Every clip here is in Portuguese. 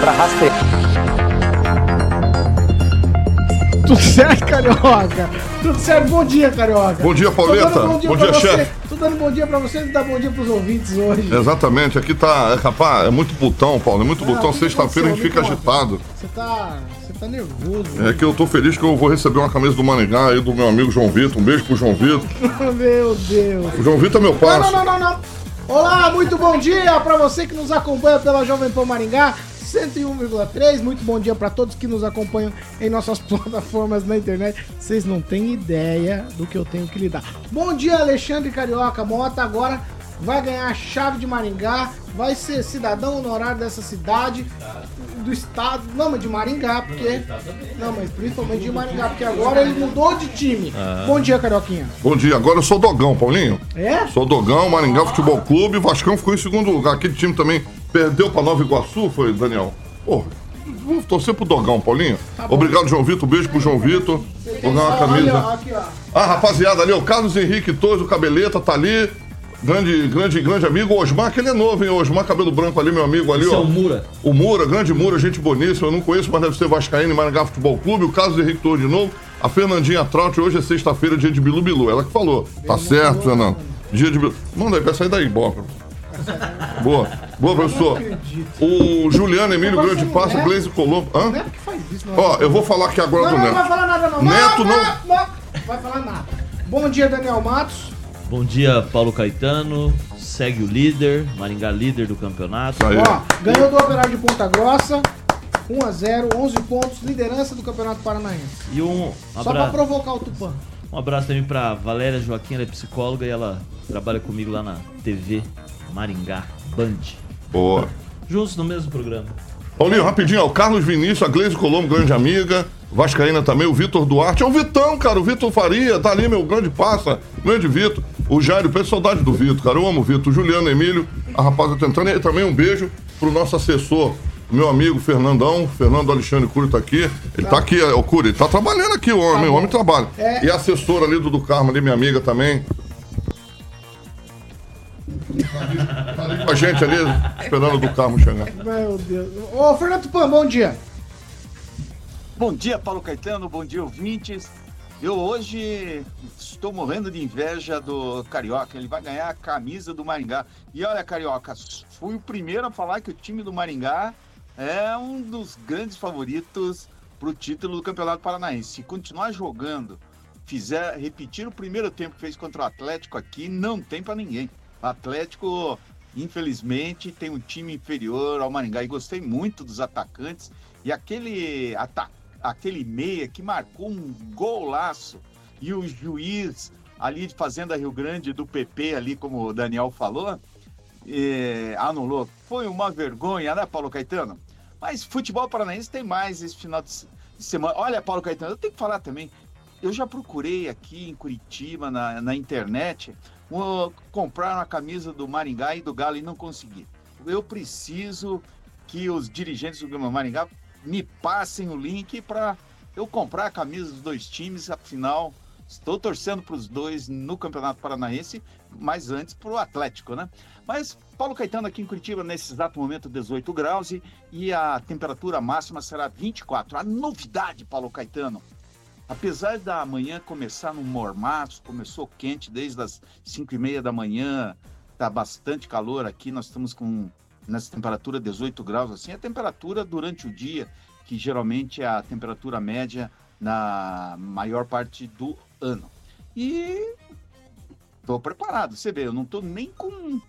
para rastrear. Tudo certo, Carioca? Tudo certo? Bom dia, Carioca. Bom dia, Pauleta. Bom dia, bom dia chefe. Tô dando bom dia pra você e dá bom dia pros ouvintes hoje. Exatamente, aqui tá, é, rapaz, é muito botão, Paulo, é muito Não, botão. Sexta-feira a gente fica conta. agitado. Você tá. Você tá nervoso. É que eu tô feliz que eu vou receber uma camisa do Maringá aí do meu amigo João Vitor. Um beijo pro João Vitor. Meu Deus. O João Vitor é meu Não, parceiro. não, não, não, não. Olá, muito bom dia pra você que nos acompanha pela Jovem Pan Maringá. 101,3. Muito bom dia pra todos que nos acompanham em nossas plataformas na internet. Vocês não têm ideia do que eu tenho que lidar. Bom dia, Alexandre Carioca Mota. Agora vai ganhar a chave de Maringá. Vai ser cidadão honorário dessa cidade, do estado. Não, mas de Maringá, porque. Não, mas principalmente de Maringá, porque agora ele mudou de time. Bom dia, Carioquinha. Bom dia, agora eu sou Dogão, Paulinho. É? Sou Dogão, Maringá Futebol Clube. O Vascão ficou em segundo lugar. Aquele time também perdeu pra Nova Iguaçu, foi, Daniel? Porra, vou torcer pro Dogão, Paulinho. Obrigado, João Vitor. Beijo pro João Vitor. Vou ganhar uma Olha, camisa. aqui. Ah, rapaziada, ali, o Carlos Henrique Torres, o Cabeleta, tá ali. Grande, grande, grande amigo. O Osmar, aquele é novo, hein? O Osmar, cabelo branco ali, meu amigo ali, Esse ó. é o Mura. O Mura, grande Mura, gente boníssima. Eu não conheço, mas deve ser Vascaíno e Maringá Futebol Clube. O Carlos Henrique Torres de novo. A Fernandinha Traut, hoje é sexta-feira, dia de Bilu Bilu. Ela que falou. Tá certo, Fernando. Dia de Bilu. Manda aí, vai sair daí, boa. Boa. Boa, professor. O Juliano Emílio Grande você não Passa, é? Gleise Colombo. Hã? Neto que faz isso, não. Ó, eu vou falar aqui agora não, do não, não vai Neto. falar nada, não. Neto, não. não. Vai falar nada. Bom dia, Daniel Matos. Bom dia, Paulo Caetano. Segue o líder, Maringá líder do campeonato. Aí. Ó, ganhou do Operário de Ponta Grossa. 1 a 0 11 pontos, liderança do Campeonato Paranaense. E um, Só pra abra... provocar o Tupã. um abraço também pra Valéria Joaquim, ela é psicóloga e ela trabalha comigo lá na TV Maringá Band. Boa. Juntos no mesmo programa. Paulinho, rapidinho, ó, o Carlos Vinícius, a Gleise Colombo, grande amiga, Vascaína também, o Vitor Duarte, é o Vitão, cara, o Vitor Faria, tá ali, meu grande passa, grande Vitor, o Jairo, pensa saudade do Vitor, cara, eu amo o Vitor, o Juliano Emílio, a rapaz tá tentando, e também um beijo pro nosso assessor, meu amigo Fernandão, Fernando Alexandre Cury tá aqui, ele tá aqui, o Cury, ele tá trabalhando aqui, o homem, o homem trabalha. É. E a assessora ali do, do Carmo, ali, minha amiga também. Tá ali com a gente ali, esperando o do Carmo chegar. Meu Deus. Ô, Fernando Tupã, bom dia. Bom dia, Paulo Caetano. Bom dia, ouvintes. Eu hoje estou morrendo de inveja do Carioca. Ele vai ganhar a camisa do Maringá. E olha, Carioca, fui o primeiro a falar que o time do Maringá é um dos grandes favoritos para o título do Campeonato Paranaense. Se continuar jogando, fizer repetir o primeiro tempo que fez contra o Atlético aqui, não tem para ninguém. Atlético, infelizmente, tem um time inferior ao Maringá. E gostei muito dos atacantes. E aquele ata aquele meia que marcou um golaço e o juiz ali de Fazenda Rio Grande do PP ali, como o Daniel falou, eh, anulou. Foi uma vergonha, né, Paulo Caetano? Mas futebol paranaense tem mais esse final de semana. Olha, Paulo Caetano, eu tenho que falar também. Eu já procurei aqui em Curitiba, na, na internet, comprar uma camisa do Maringá e do Galo e não consegui. Eu preciso que os dirigentes do Maringá me passem o link para eu comprar a camisa dos dois times, afinal, estou torcendo para os dois no Campeonato Paranaense, mas antes para o Atlético, né? Mas Paulo Caetano aqui em Curitiba, nesse exato momento, 18 graus e a temperatura máxima será 24. A novidade, Paulo Caetano, apesar da manhã começar no mormaço, começou quente desde as 5 e meia da manhã, tá bastante calor aqui, nós estamos com nessa temperatura 18 graus, assim, a temperatura durante o dia, que geralmente é a temperatura média na maior parte do ano. E estou preparado, você vê, eu não estou nem com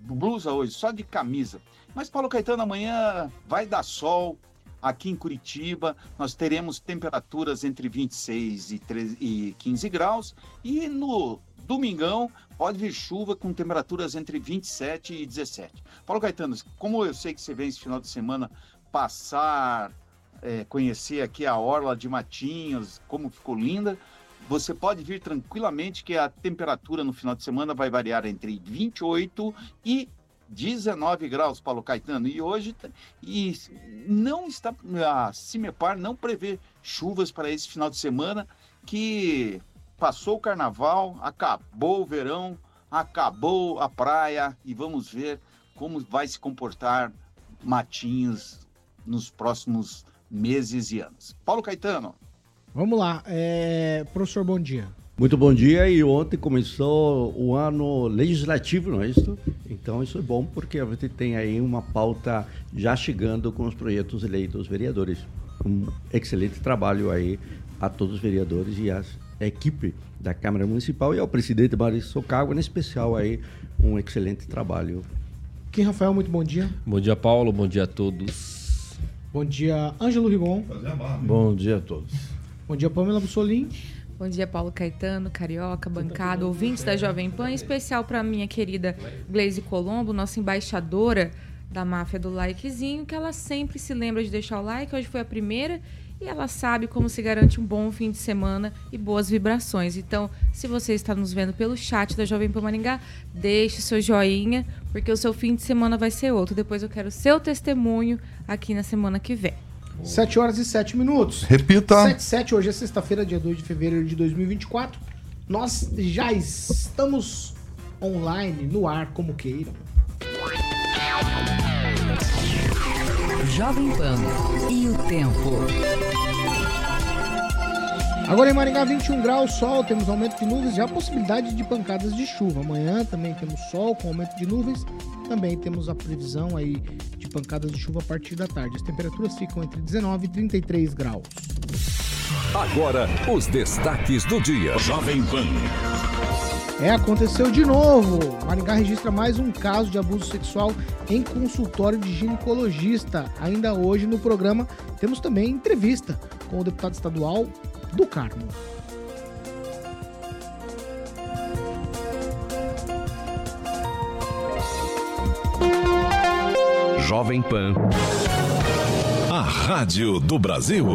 blusa hoje, só de camisa. Mas Paulo Caetano, amanhã vai dar sol aqui em Curitiba, nós teremos temperaturas entre 26 e, 13 e 15 graus, e no domingão pode vir chuva com temperaturas entre 27 e 17. Paulo Caetano, como eu sei que você vem esse final de semana passar, é, conhecer aqui a Orla de Matinhos, como ficou linda, você pode vir tranquilamente que a temperatura no final de semana vai variar entre 28 e 19 graus, Paulo Caetano. E hoje e não está a Cimepar não prevê chuvas para esse final de semana que passou o carnaval, acabou o verão, acabou a praia e vamos ver como vai se comportar Matinhos nos próximos meses e anos. Paulo Caetano. Vamos lá, é... professor, bom dia. Muito bom dia e ontem começou o ano legislativo, não é isso? Então isso é bom porque a gente tem aí uma pauta já chegando com os projetos eleitos vereadores. Um excelente trabalho aí a todos os vereadores e a equipe da Câmara Municipal e ao presidente Mário Socago, em especial aí um excelente trabalho. Kim Rafael, muito bom dia. Bom dia, Paulo. Bom dia a todos. Bom dia, Ângelo Rigon. Bom dia a todos. Bom dia, Pamela Bussolim. Bom dia, Paulo Caetano, Carioca, bancada, ouvintes da Jovem Pan, em especial para minha querida Glaze Colombo, nossa embaixadora da máfia do likezinho, que ela sempre se lembra de deixar o like. Hoje foi a primeira e ela sabe como se garante um bom fim de semana e boas vibrações. Então, se você está nos vendo pelo chat da Jovem Pan Maringá, deixe seu joinha, porque o seu fim de semana vai ser outro. Depois eu quero seu testemunho aqui na semana que vem. 7 horas e 7 minutos. Repita. 7 7, hoje é sexta-feira, dia 2 de fevereiro de 2024. Nós já estamos online, no ar, como queiram. Jovem Pan e o tempo. Agora em Maringá, 21 graus, sol, temos aumento de nuvens e a possibilidade de pancadas de chuva. Amanhã também temos sol com aumento de nuvens. Também temos a previsão aí de pancadas de chuva a partir da tarde. As temperaturas ficam entre 19 e 33 graus. Agora, os destaques do dia. Jovem Pan. É, aconteceu de novo. Maringá registra mais um caso de abuso sexual em consultório de ginecologista. Ainda hoje no programa temos também entrevista com o deputado estadual do Carmo. Jovem Pan. A Rádio do Brasil.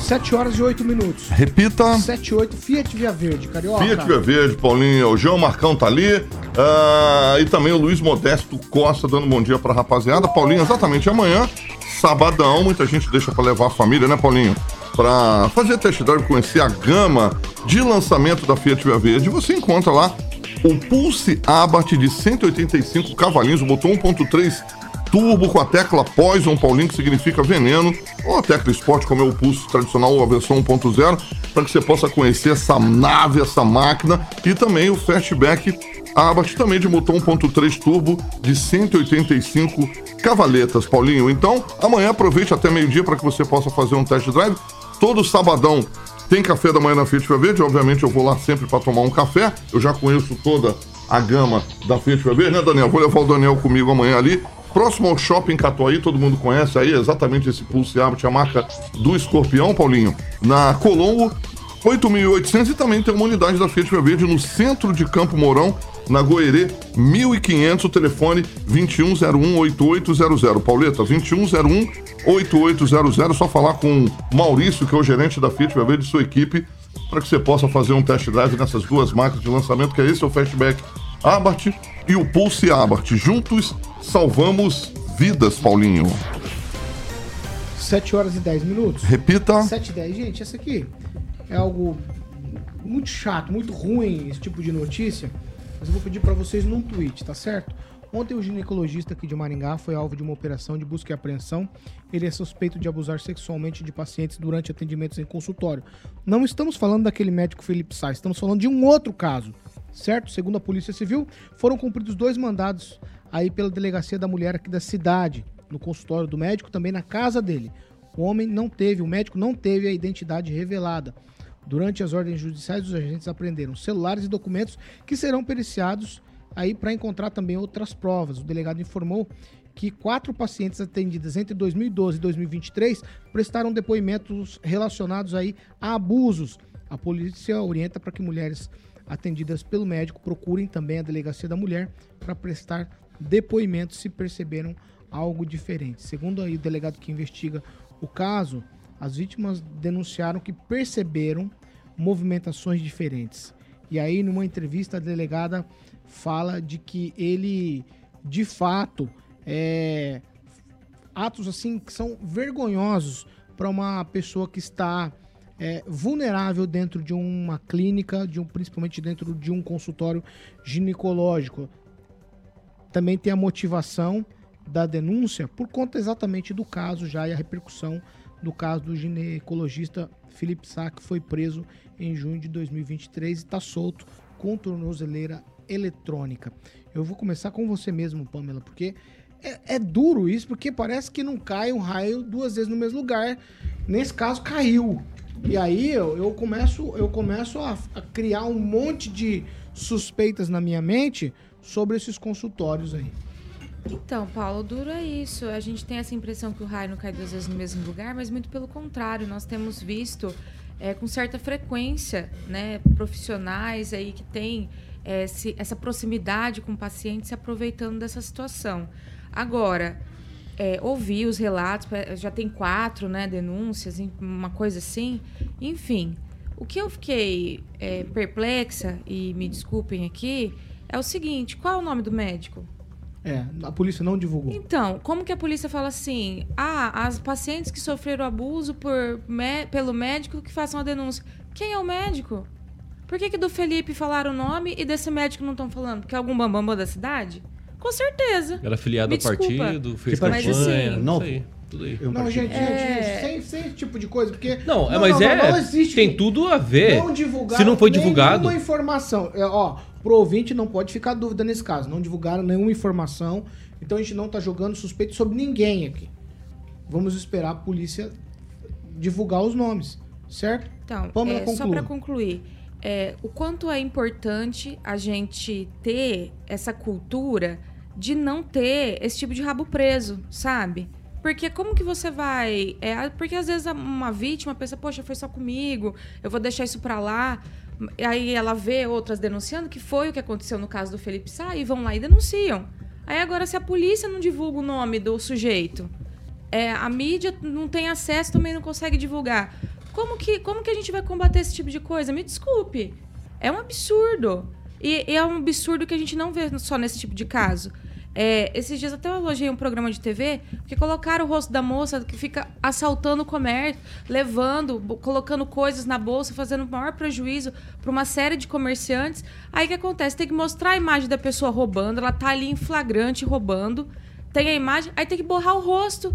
7 horas e 8 minutos. Repita. 7 e 8, Fiat Via Verde, Carioca. Fiat Via Verde, Paulinho. O João Marcão tá ali. ah, e também o Luiz Modesto Costa dando bom dia pra rapaziada. Paulinho, exatamente amanhã, sabadão. Muita gente deixa pra levar a família, né, Paulinho? Pra fazer test drive, conhecer a gama de lançamento da Fiat Via Verde. Você encontra lá o Pulse Abarth de 185 cavalinhos, motor 1.3 turbo com a tecla Poison, Paulinho, que significa veneno, ou a tecla Sport, como é o Pulse tradicional, a versão 1.0, para que você possa conhecer essa nave, essa máquina, e também o Fastback Abarth, também de motor 1.3 turbo de 185 cavaletas, Paulinho. Então, amanhã aproveite até meio-dia para que você possa fazer um test drive. Todo sabadão tem café da manhã na Fiat Verde, obviamente eu vou lá sempre para tomar um café. Eu já conheço toda a gama da Fiat Verde, né, Daniel? Vou levar o Daniel comigo amanhã ali. Próximo ao Shopping Catuaí, todo mundo conhece aí exatamente esse Pulse Abarth, a marca do Escorpião, Paulinho. Na Colombo, 8.800 e também tem uma unidade da Fiat Verde no centro de Campo Mourão, na Goerê, 1500, o telefone 2101-8800. Pauleta, 2101-8800. Só falar com o Maurício, que é o gerente da Fiat Verde e sua equipe, para que você possa fazer um test drive nessas duas marcas de lançamento, que é esse, é o Fastback Abarth e o Pulse Abarth. Juntos salvamos vidas, Paulinho. 7 horas e 10 minutos. Repita. 7 e 10. Gente, essa aqui é algo muito chato, muito ruim, esse tipo de notícia. Mas eu vou pedir para vocês num tweet, tá certo? Ontem o ginecologista aqui de Maringá foi alvo de uma operação de busca e apreensão. Ele é suspeito de abusar sexualmente de pacientes durante atendimentos em consultório. Não estamos falando daquele médico Felipe Sá, estamos falando de um outro caso, certo? Segundo a Polícia Civil, foram cumpridos dois mandados aí pela delegacia da mulher aqui da cidade, no consultório do médico, também na casa dele. O homem não teve, o médico não teve a identidade revelada. Durante as ordens judiciais, os agentes apreenderam celulares e documentos que serão periciados aí para encontrar também outras provas. O delegado informou que quatro pacientes atendidas entre 2012 e 2023 prestaram depoimentos relacionados aí a abusos. A polícia orienta para que mulheres atendidas pelo médico procurem também a delegacia da mulher para prestar depoimentos se perceberam algo diferente. Segundo aí o delegado que investiga o caso, as vítimas denunciaram que perceberam movimentações diferentes. E aí, numa entrevista, a delegada fala de que ele, de fato, é, atos assim que são vergonhosos para uma pessoa que está é, vulnerável dentro de uma clínica, de um, principalmente dentro de um consultório ginecológico. Também tem a motivação da denúncia por conta exatamente do caso já e a repercussão do caso do ginecologista Felipe Sá, que foi preso em junho de 2023 e está solto com tornozeleira eletrônica. Eu vou começar com você mesmo, Pamela, porque é, é, duro isso, porque parece que não cai um raio duas vezes no mesmo lugar. Nesse caso, caiu. E aí eu, eu começo, eu começo a, a criar um monte de suspeitas na minha mente sobre esses consultórios aí. Então, Paulo, duro é isso. A gente tem essa impressão que o raio não cai duas vezes no mesmo lugar, mas muito pelo contrário. Nós temos visto é, com certa frequência né, profissionais aí que têm é, essa proximidade com o paciente se aproveitando dessa situação. Agora, é, ouvi os relatos, já tem quatro né, denúncias, uma coisa assim. Enfim, o que eu fiquei é, perplexa, e me desculpem aqui, é o seguinte: qual é o nome do médico? É, a polícia não divulgou. Então, como que a polícia fala assim? Ah, as pacientes que sofreram abuso por, me, pelo médico que façam a denúncia. Quem é o médico? Por que, que do Felipe falaram o nome e desse médico não estão falando? Porque é algum bambambam da cidade? Com certeza. Era filiado ao partido, fez campanha, assim, não sei. Tudo aí. Não, gente, é... gente, sem, sem esse tipo de coisa, porque. Não, não mas não, é. Não existe, tem tudo a ver. Não divulgar Se não foi divulgado. Nenhuma informação. É, ó, pro ouvinte não pode ficar dúvida nesse caso. Não divulgaram nenhuma informação. Então a gente não tá jogando suspeito sobre ninguém aqui. Vamos esperar a polícia divulgar os nomes, certo? Então, é, só para concluir, é, o quanto é importante a gente ter essa cultura de não ter esse tipo de rabo preso, sabe? Porque como que você vai. É, porque às vezes uma vítima pensa, poxa, foi só comigo, eu vou deixar isso pra lá. Aí ela vê outras denunciando que foi o que aconteceu no caso do Felipe Sá e vão lá e denunciam. Aí agora, se a polícia não divulga o nome do sujeito, é, a mídia não tem acesso, também não consegue divulgar. Como que, como que a gente vai combater esse tipo de coisa? Me desculpe. É um absurdo. E, e é um absurdo que a gente não vê só nesse tipo de caso. É, esses dias até eu elogiei um programa de TV, porque colocaram o rosto da moça que fica assaltando o comércio, levando, colocando coisas na bolsa, fazendo maior prejuízo para uma série de comerciantes. Aí o que acontece? Tem que mostrar a imagem da pessoa roubando, ela tá ali em flagrante roubando. Tem a imagem, aí tem que borrar o rosto.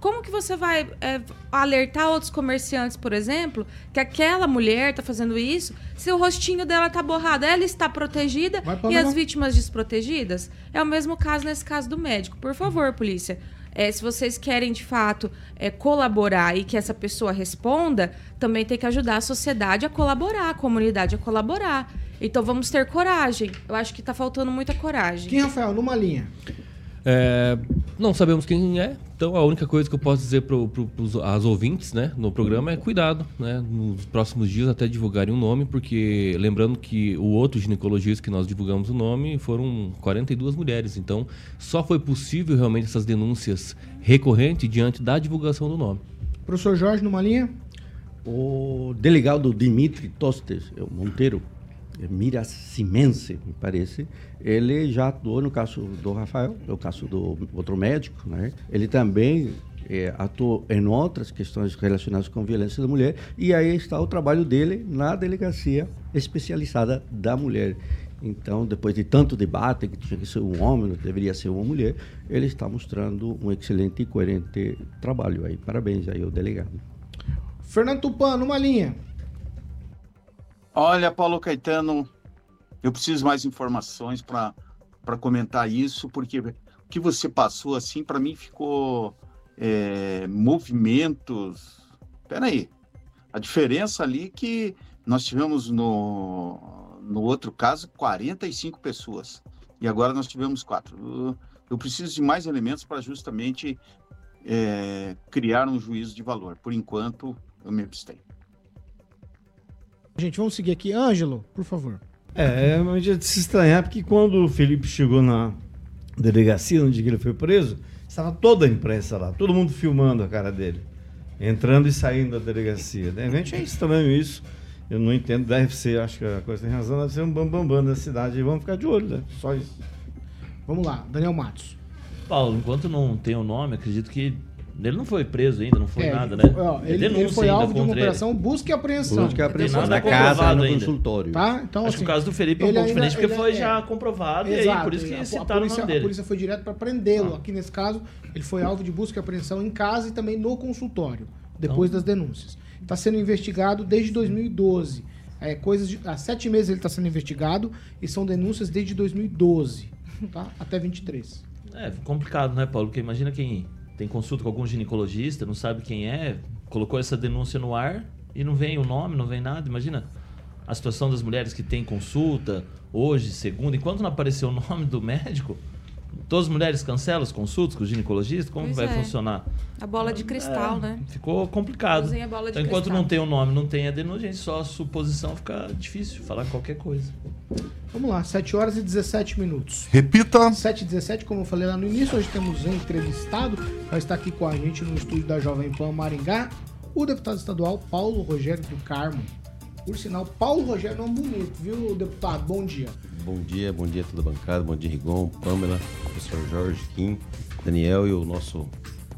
Como que você vai é, alertar outros comerciantes, por exemplo, que aquela mulher está fazendo isso, se o rostinho dela está borrado, ela está protegida e as vítimas desprotegidas? É o mesmo caso nesse caso do médico. Por favor, polícia, é, se vocês querem de fato é, colaborar e que essa pessoa responda, também tem que ajudar a sociedade a colaborar, a comunidade a colaborar. Então vamos ter coragem. Eu acho que está faltando muita coragem. Quem, Rafael, numa linha? É, não sabemos quem é, então a única coisa que eu posso dizer para as ouvintes né, no programa é cuidado, né, nos próximos dias até divulgarem o um nome, porque lembrando que o outro ginecologista que nós divulgamos o nome foram 42 mulheres, então só foi possível realmente essas denúncias recorrentes diante da divulgação do nome. Professor Jorge, numa linha? O delegado Dimitri Tostes Monteiro, Miracimense, me parece, ele já atuou no caso do Rafael, no caso do outro médico, né? Ele também é, atuou em outras questões relacionadas com violência da mulher e aí está o trabalho dele na delegacia especializada da mulher. Então, depois de tanto debate que tinha que ser um homem, deveria ser uma mulher, ele está mostrando um excelente e coerente trabalho aí. Parabéns aí ao delegado. Fernando Tupan, numa linha. Olha, Paulo Caetano, eu preciso mais informações para comentar isso, porque o que você passou assim, para mim ficou é, movimentos. Peraí, a diferença ali é que nós tivemos no, no outro caso 45 pessoas e agora nós tivemos quatro. Eu, preciso de mais elementos para justamente é, criar um juízo de valor. Por enquanto, eu me abstenho. Gente, vamos seguir aqui. Ângelo, por favor. É, é uma de se estranhar, porque quando o Felipe chegou na delegacia onde ele foi preso, Estava toda a imprensa lá, todo mundo filmando a cara dele, entrando e saindo da delegacia. De repente é estranho isso. Eu não entendo, deve ser, acho que a coisa tem razão, deve ser um bambambam bam, bam da cidade. E vamos ficar de olho, né? Só isso. Vamos lá, Daniel Matos. Paulo, enquanto não tem o nome, acredito que ele não foi preso ainda, não foi É, nada, né? ó, É ele, ele foi alvo de uma contra ele. operação busca e apreensão. Busca e apreensão na casa, comprovado no ainda. consultório. Tá? Então, Acho que assim, o caso do Felipe é um pouco ainda- diferente, porque foi é- já comprovado, e aí Exato, por isso a- que a citaram o polícia, nome a dele. polícia foi direto para prendê-lo. Aqui nesse caso, ele foi alvo de busca e apreensão em casa e também no consultório, depois Então- das denúncias. Está sendo investigado desde 2012. É, coisas de, há sete meses ele está sendo investigado e são denúncias desde 2012, tá? Até 23. É complicado, né, Paulo? Porque imagina quem tem consulta com algum ginecologista, não sabe quem é, colocou essa denúncia no ar e não vem o nome, não vem nada. Imagina a situação das mulheres que têm consulta hoje, segunda, enquanto não apareceu o nome do médico, todas as mulheres cancelam as consultas com o ginecologista? Como Pois vai é. funcionar? A bola de cristal, É, né? Ficou complicado. Usem a bola de Então, enquanto cristal. não tem o nome, não tem a denúncia, só a suposição fica difícil falar qualquer coisa. Vamos lá, 7 horas e 17 minutos. Repita. 7 e 17, como eu falei lá no início, hoje temos um entrevistado. Vai estar aqui com a gente no estúdio da Jovem Pan Maringá, o deputado estadual Paulo Rogério do Carmo. Por sinal, Paulo Rogério é um bonito, viu, deputado? Bom dia. Bom dia, bom dia a toda a bancada, bom dia Rigon, Pamela, professor Jorge, Kim, Daniel e o nosso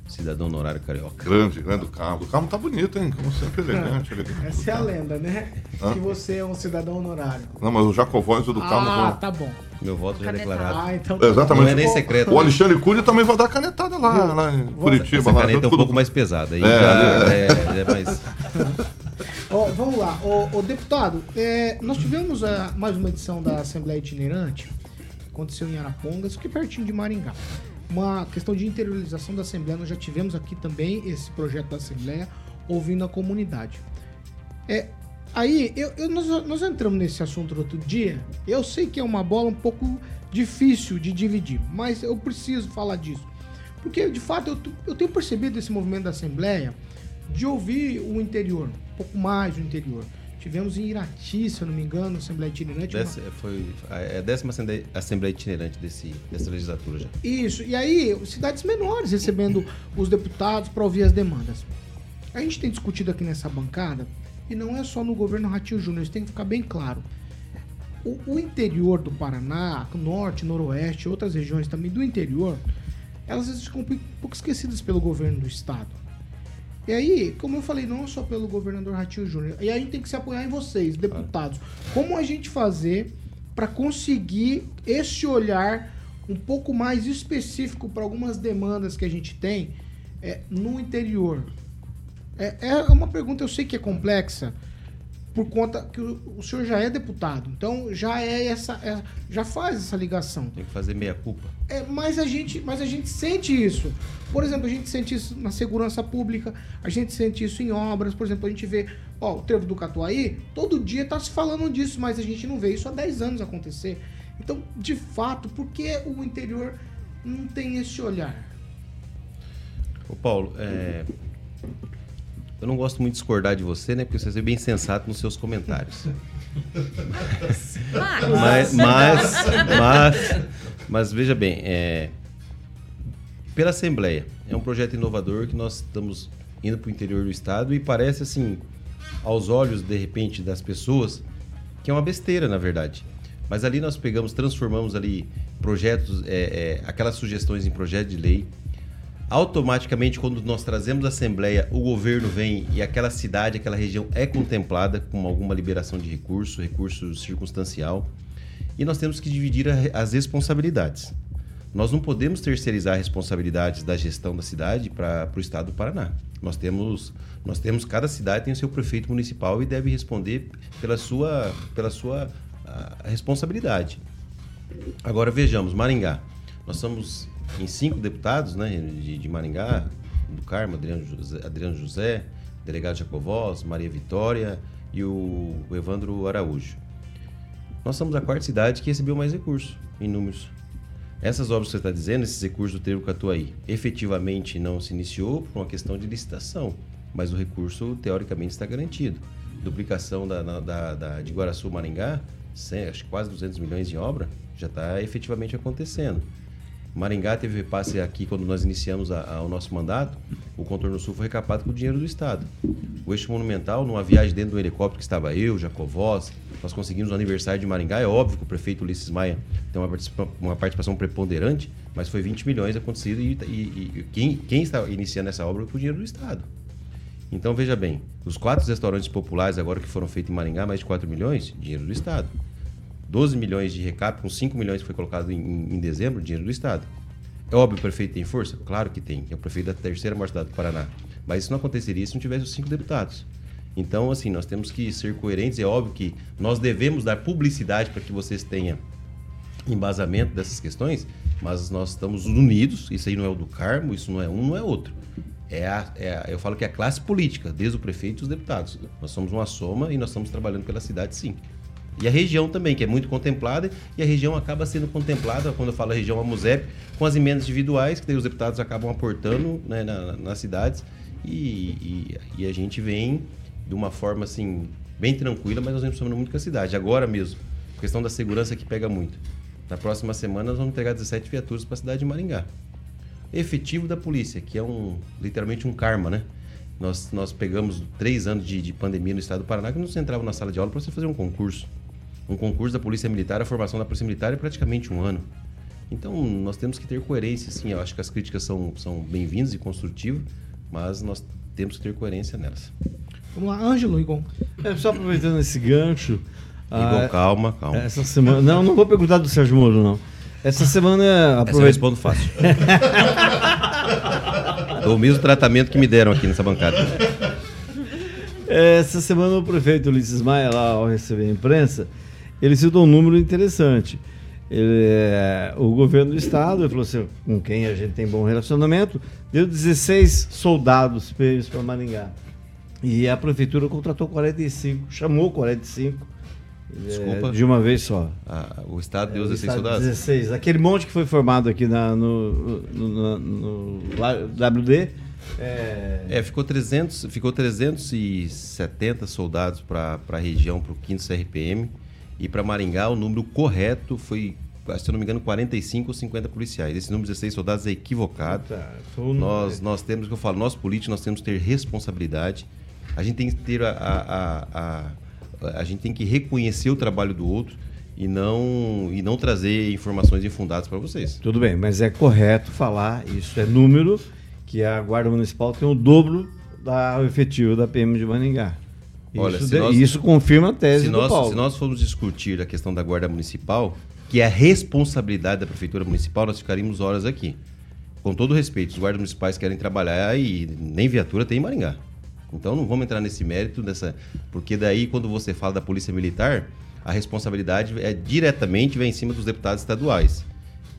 cidadão honorário carioca. Grande, grande o Carmo. O Carmo tá bonito, hein? Como sempre, elegante. elegante. Essa é a lenda, né? Hã? Que você é um cidadão honorário. Não, mas o Jacovóis e o do Carmo Ah, vão. tá bom. Meu voto já é declarado. Ah, então tá Exatamente. Não é nem secreto. O Alexandre Cury também vai dar canetada lá, lá em Curitiba. Essa lá, caneta é um pouco mais pesada. Aí É, já é, é mais... Ó, vamos lá, ô, ô, deputado, é, nós tivemos ah, mais uma edição da Assembleia Itinerante, aconteceu em Arapongas, que é pertinho de Maringá. Uma questão de interiorização da Assembleia, nós já tivemos aqui também esse projeto da Assembleia, ouvindo a comunidade. É, aí, eu, eu- nós, nós entramos nesse assunto outro dia, eu sei que é uma bola um pouco difícil de dividir, mas eu preciso falar disso. Porque, de fato, eu, eu tenho percebido esse movimento da Assembleia de ouvir o interior, um pouco mais o interior. Tivemos em Irati, se eu não me engano, Assembleia Itinerante. uma- foi é a décima assembleia, itinerante desse, dessa legislatura já. Isso, e aí, cidades menores recebendo os deputados para ouvir as demandas. A gente tem discutido aqui nessa bancada, e não é só no governo Ratinho Júnior, isso tem que ficar bem claro. O, o interior do Paraná, norte, noroeste, outras regiões também do interior, elas ficam um pouco esquecidas pelo governo do estado. E aí, como eu falei, não só pelo governador Ratinho Júnior. E aí tem que se apoiar em vocês, deputados. Como a gente fazer para conseguir esse olhar um pouco mais específico para algumas demandas que a gente tem é, no interior? É, é uma pergunta, eu sei que é complexa, por conta que o, o senhor já é deputado, então já é essa, é- já faz essa ligação. Tem que fazer meia culpa. É, mas a gente, mas a gente sente isso. Por exemplo, a gente sente isso na segurança pública, a gente sente isso em obras, por exemplo, a gente vê, ó, o trevo do Catuaí, todo dia tá se falando disso, mas a gente não vê isso há 10 anos acontecer. Então, de fato, por que o interior não tem esse olhar? Ô Paulo, é, eu não gosto muito de discordar de você, né? Porque você é bem sensato nos seus comentários. Mas, mas, mas, mas veja bem, é, pela Assembleia, é um projeto inovador que nós estamos indo para o interior do estado e parece assim, aos olhos de repente das pessoas, que é uma besteira na verdade. Mas ali nós pegamos, transformamos ali projetos, é, é, aquelas sugestões em projeto de lei. Automaticamente, quando nós trazemos a Assembleia, o governo vem e aquela cidade, aquela região é contemplada com alguma liberação de recurso, recurso circunstancial. E nós temos que dividir a- as responsabilidades. Nós não podemos terceirizar responsabilidades da gestão da cidade para o estado do Paraná. Nós temos, nós temos, cada cidade tem o seu prefeito municipal e deve responder pela sua, pela sua ah, responsabilidade. Agora vejamos, Maringá. Nós somos em cinco deputados né, de, de Maringá, do Carmo, Adriano José, Adriano José, delegado Jacovós, Maria Vitória e o, o Evandro Araújo. Nós somos a quarta cidade que recebeu mais recursos em números. Essas obras que você está dizendo, esses recursos do Trevo Catuaí, efetivamente não se iniciou por uma questão de licitação, mas o recurso teoricamente está garantido. Duplicação da, da, da- de Guaraçu Maringá, cem- acho que quase 200 milhões em obra, já está efetivamente acontecendo. Maringá teve repasse aqui quando nós iniciamos a- a- o nosso mandato, o contorno sul foi recapado com o dinheiro do Estado. O eixo monumental, numa viagem dentro do helicóptero que estava eu, Jacovós, nós conseguimos o aniversário de Maringá. É óbvio que o prefeito Ulisses Maia tem uma, participa- uma participação preponderante, mas foi 20 milhões acontecido e, e- e quem, quem está iniciando essa obra foi o dinheiro do Estado. Então veja bem, os quatro restaurantes populares agora que foram feitos em Maringá, mais de 4 milhões, dinheiro do Estado. 12 milhões de recap, com 5 milhões que foi colocado em, em- em dezembro, dinheiro do Estado. É óbvio o prefeito tem força? Claro que tem. É o prefeito da terceira maior cidade do Paraná. Mas isso não aconteceria se não tivesse os cinco deputados. Então, assim, nós temos que ser coerentes. É óbvio que nós devemos dar publicidade para que vocês tenham embasamento dessas questões, mas nós estamos unidos. Isso aí não é o do Carmo, isso não é um, não é outro. É a, é a- eu falo que é a classe política, desde o prefeito e os deputados. Nós somos uma soma e nós estamos trabalhando pela cidade, sim. E a região também, que é muito contemplada, e a região acaba sendo contemplada, quando eu falo região, a MUSEP, com as emendas individuais, que daí os deputados acabam aportando né, na- nas cidades, e, e- e a gente vem de uma forma assim, bem tranquila, mas nós vamos somando muito com a cidade. Agora mesmo, a questão da segurança que pega muito. Na próxima semana nós vamos entregar 17 viaturas para a cidade de Maringá. Efetivo da polícia, que é um literalmente um karma, né? Nós, nós pegamos três anos de, de pandemia no estado do Paraná que não se entrava na sala de aula para você fazer um concurso. Um concurso da Polícia Militar, a formação da Polícia Militar é praticamente um ano. Então, nós temos que ter coerência, sim. Eu acho que as críticas são, são bem-vindas e construtivas, mas nós temos que ter coerência nelas. Vamos lá, Ângelo Igon. É, só aproveitando esse gancho. Igor, ah, calma, calma. Essa semana. Não, não vou perguntar do Sérgio Moro, não. Essa semana. Essa eu respondo fácil. Dou o mesmo tratamento que me deram aqui nessa bancada. Essa semana o prefeito Ulisses Maia, lá ao receber a imprensa, ele citou um número interessante. Ele, é, o governo do estado, ele falou assim, com quem a gente tem bom relacionamento, deu 16 soldados para Maringá. E a prefeitura contratou 45, chamou 45 é, Desculpa. de uma vez só. Ah, o Estado deu É, o 16 estado soldados? 16. Aquele monte que foi formado aqui na, no, no, no- no WD. É, É, ficou 300, ficou 370 soldados para a região, para o 5 CRPM. E para Maringá, o número correto foi, se eu não me engano, 45 ou 50 policiais. Esse número de 16 soldados é equivocado. Tá, o nós, nós temos, que eu falo, nós políticos, nós temos que ter responsabilidade. A gente tem que ter a, a, a, a, a gente tem que reconhecer o trabalho do outro e não, e não trazer informações infundadas para vocês. Tudo bem, mas é correto falar, isso é número, que a Guarda Municipal tem o dobro da efetivo da PM de Maningá. Olha, isso, nós- isso confirma a tese se do nós, Paulo. Se nós formos discutir a questão da guarda municipal, que é a responsabilidade da prefeitura municipal, nós ficaríamos horas aqui. Com todo respeito, os guardas municipais querem trabalhar e nem viatura tem em Maringá. Então não vamos entrar nesse mérito, dessa, porque daí quando você fala da polícia militar, a responsabilidade é diretamente vem em cima dos deputados estaduais.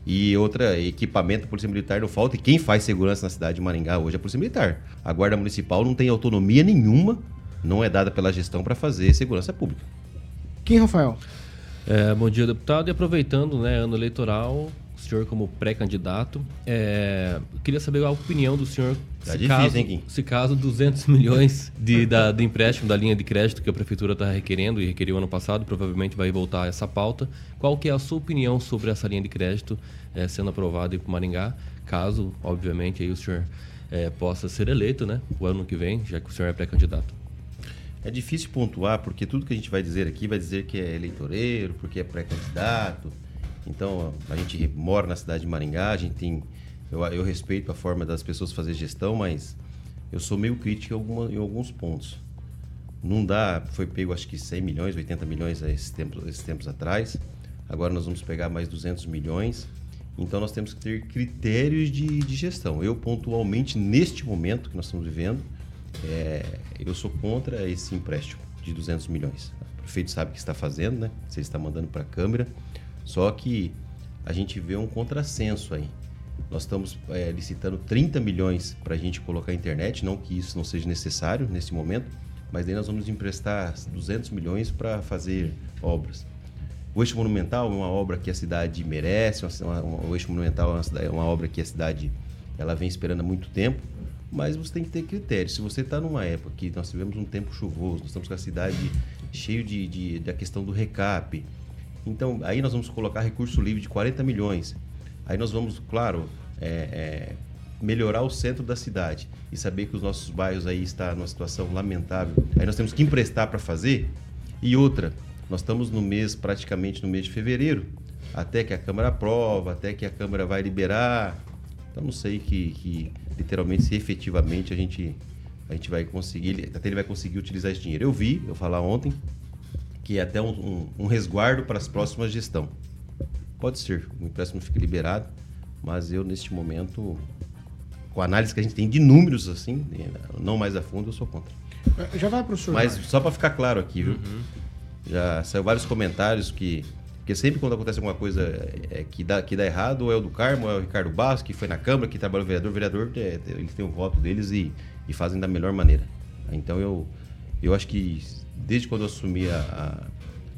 E outra, equipamento da Polícia Militar não falta. E quem faz segurança na cidade de Maringá hoje é a Polícia Militar. A Guarda Municipal não tem autonomia nenhuma, não é dada pela gestão para fazer segurança pública. Quem, Rafael? É, bom dia, deputado. E aproveitando, né, ano eleitoral, o senhor como pré-candidato, é, queria saber a opinião do senhor Tá se, difícil, caso, hein, Kim? se caso 200 milhões de, da, do empréstimo da linha de crédito que a prefeitura está requerendo e requeriu ano passado, provavelmente vai voltar a essa pauta. Qual que é a sua opinião sobre essa linha de crédito é, sendo aprovada para o Maringá, caso, obviamente, aí o senhor é, possa ser eleito, né, o ano que vem, já que o senhor é pré-candidato? É difícil pontuar, porque tudo que a gente vai dizer aqui vai dizer que é eleitoreiro, porque é pré-candidato. Então, a gente mora na cidade de Maringá, a gente tem. Eu, eu respeito a forma das pessoas fazer gestão, mas eu sou meio crítico em, alguma- em alguns pontos. Não dá, foi pego acho que 100 milhões, 80 milhões esses tempos, esses tempos atrás. Agora nós vamos pegar mais 200 milhões. Então nós temos que ter critérios de, de gestão. Eu, pontualmente, neste momento que nós estamos vivendo, é, eu sou contra esse empréstimo de 200 milhões. O prefeito sabe o que está fazendo, né? Você está mandando para a Câmara. Só que a gente vê um contrassenso aí. Nós estamos é, licitando 30 milhões para a gente colocar a internet, não que isso não seja necessário nesse momento, mas daí nós vamos emprestar 200 milhões para fazer obras. O Eixo Monumental é uma obra que a cidade merece, uma, uma, o Eixo Monumental é uma, é uma obra que a cidade ela vem esperando há muito tempo, mas você tem que ter critério. Se você está numa época que nós tivemos um tempo chuvoso, nós estamos com a cidade cheio de, de- da questão do recap, então aí nós vamos colocar recurso livre de 40 milhões. Aí nós vamos, claro, é, é, melhorar o centro da cidade e saber que os nossos bairros aí estão numa situação lamentável. Aí nós temos que emprestar para fazer. E outra, nós estamos no mês, praticamente no mês de fevereiro, até que a Câmara aprova, até que a Câmara vai liberar. Então não sei que, que literalmente se efetivamente a gente a gente vai conseguir, até ele vai conseguir utilizar esse dinheiro. Eu vi, eu falar ontem, que é até um, um, um resguardo para as próximas gestão. Pode ser, o empréstimo fique liberado, mas eu neste momento, com a análise que a gente tem de números assim, não mais a fundo, eu sou contra. Já vai, professor. Mas só para ficar claro aqui, viu? Já saiu vários comentários que porque sempre quando acontece alguma coisa é, que, dá, que dá errado, ou é o do Carmo, ou é o Ricardo Bastos, que foi na Câmara, que trabalhou vereador. O vereador, é, eles têm o voto deles e, e fazem da melhor maneira. Então eu, eu acho que desde quando eu assumi a,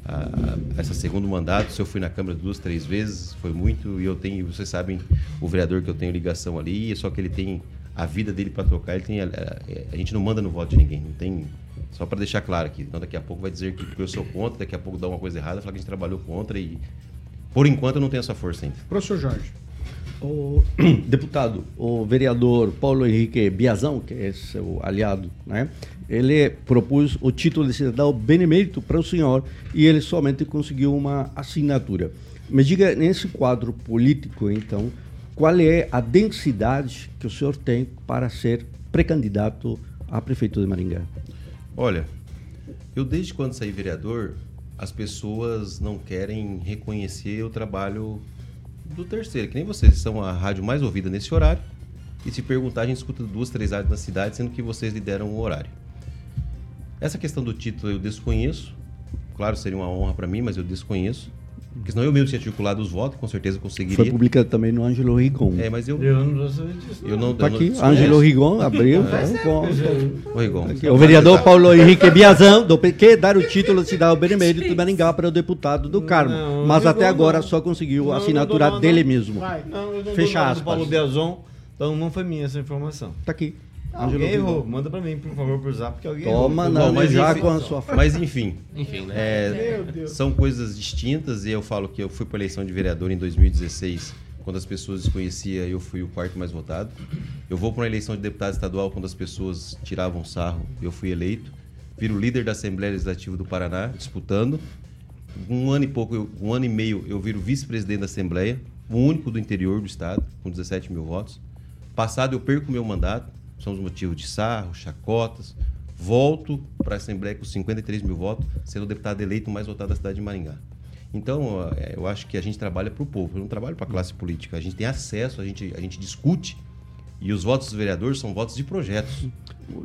a, a- essa segundo mandato, se eu fui na Câmara duas, três vezes, foi muito. E eu tenho, vocês sabem, o vereador que eu tenho ligação ali, só que ele tem a vida dele para trocar. Ele tem, a, a- a gente não manda no voto de ninguém, não tem. Só para deixar claro aqui, então daqui a pouco vai dizer que eu sou contra, daqui a pouco dá uma coisa errada, falar que a gente trabalhou contra e por enquanto eu não tenho essa força ainda. Professor Jorge. O deputado, o vereador Paulo Henrique Biazão, que é seu aliado, né? Ele propôs o título de cidadão benemérito para o senhor e ele somente conseguiu uma assinatura. Me diga, nesse quadro político, então, qual é a densidade que o senhor tem para ser pré-candidato a prefeito de Maringá? Olha, eu desde quando saí vereador, as pessoas não querem reconhecer o trabalho do terceiro, que nem vocês são a rádio mais ouvida nesse horário. E se perguntar, a gente escuta duas, três rádios na cidade, sendo que vocês lideram o horário. Essa questão do título eu desconheço. Claro, seria uma honra para mim, mas eu desconheço. Porque senão eu mesmo tinha circulado os votos, com certeza conseguiria. Foi publicado também no Ângelo Rigon. É, mas eu. Eu não sei disso. Eu não. Tá eu aqui. Ângelo Rigon abriu. É. tá, com- Ô, Rigon. Aqui, o vereador Paulo Henrique Biazão do PQ dar o título de cidadão benemérito de Maringá para o deputado do Carmo. Não, mas até agora só conseguiu a assinatura dele mesmo. Fecha do aspas. Paulo Biazon, então não foi minha essa informação. Tá aqui. Alguém errou. Manda pra mim, por favor, por zap, porque alguém Toma errou. mas já enfim- com a sua Mas enfim, Enfim, né? é, Meu Deus. são coisas distintas e eu falo que eu fui para eleição de vereador em 2016, quando as pessoas desconheciam, eu fui o quarto mais votado. Eu vou para uma eleição de deputado estadual quando as pessoas tiravam sarro, eu fui eleito. Viro líder da Assembleia Legislativa do Paraná, disputando. Um ano e pouco, eu- um ano e meio, eu viro vice-presidente da Assembleia, o único do interior do estado, com 17 mil votos. Passado, eu perco meu mandato, são os motivos de sarro, chacotas. Volto para a Assembleia com 53 mil votos, sendo o deputado eleito mais votado da cidade de Maringá. Então, eh, eu acho que a gente trabalha para o povo, eu não trabalho para a classe política. A gente tem acesso, a gente, a gente discute, e os votos dos vereadores são votos de projetos.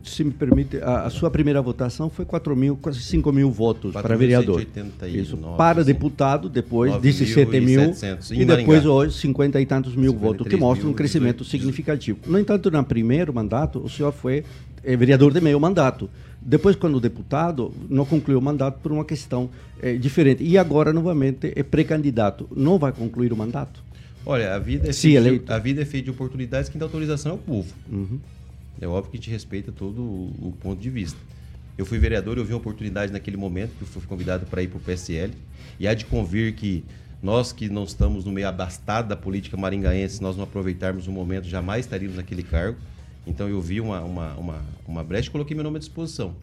Se me permite, a, a sua primeira votação foi 4 mil, quase 5 mil votos para vereador. 4.189, Isso. Para deputado, depois 17 mil. 9.700 E depois hoje 50 e tantos mil votos, que 53 mostra um mil, crescimento 18. significativo. No entanto, no primeiro mandato, o senhor foi eh, vereador de meio mandato. Depois, quando deputado, não concluiu o mandato por uma questão eh, diferente. E agora, novamente, é pré-candidato. Não vai concluir o mandato? Olha, a vida é Se feita de, eleito. a vida é feita de oportunidades, quem dá autorização é o povo. Uhum. É óbvio que a gente respeita todo o, o ponto de vista. Eu fui vereador, eu vi uma oportunidade naquele momento, que eu fui convidado para ir para o PSL. E há de convir que nós que não estamos no meio abastado da política maringaense, se nós não aproveitarmos o momento, jamais estaríamos naquele cargo. Então eu vi uma, uma, uma, uma brecha e coloquei meu nome à disposição.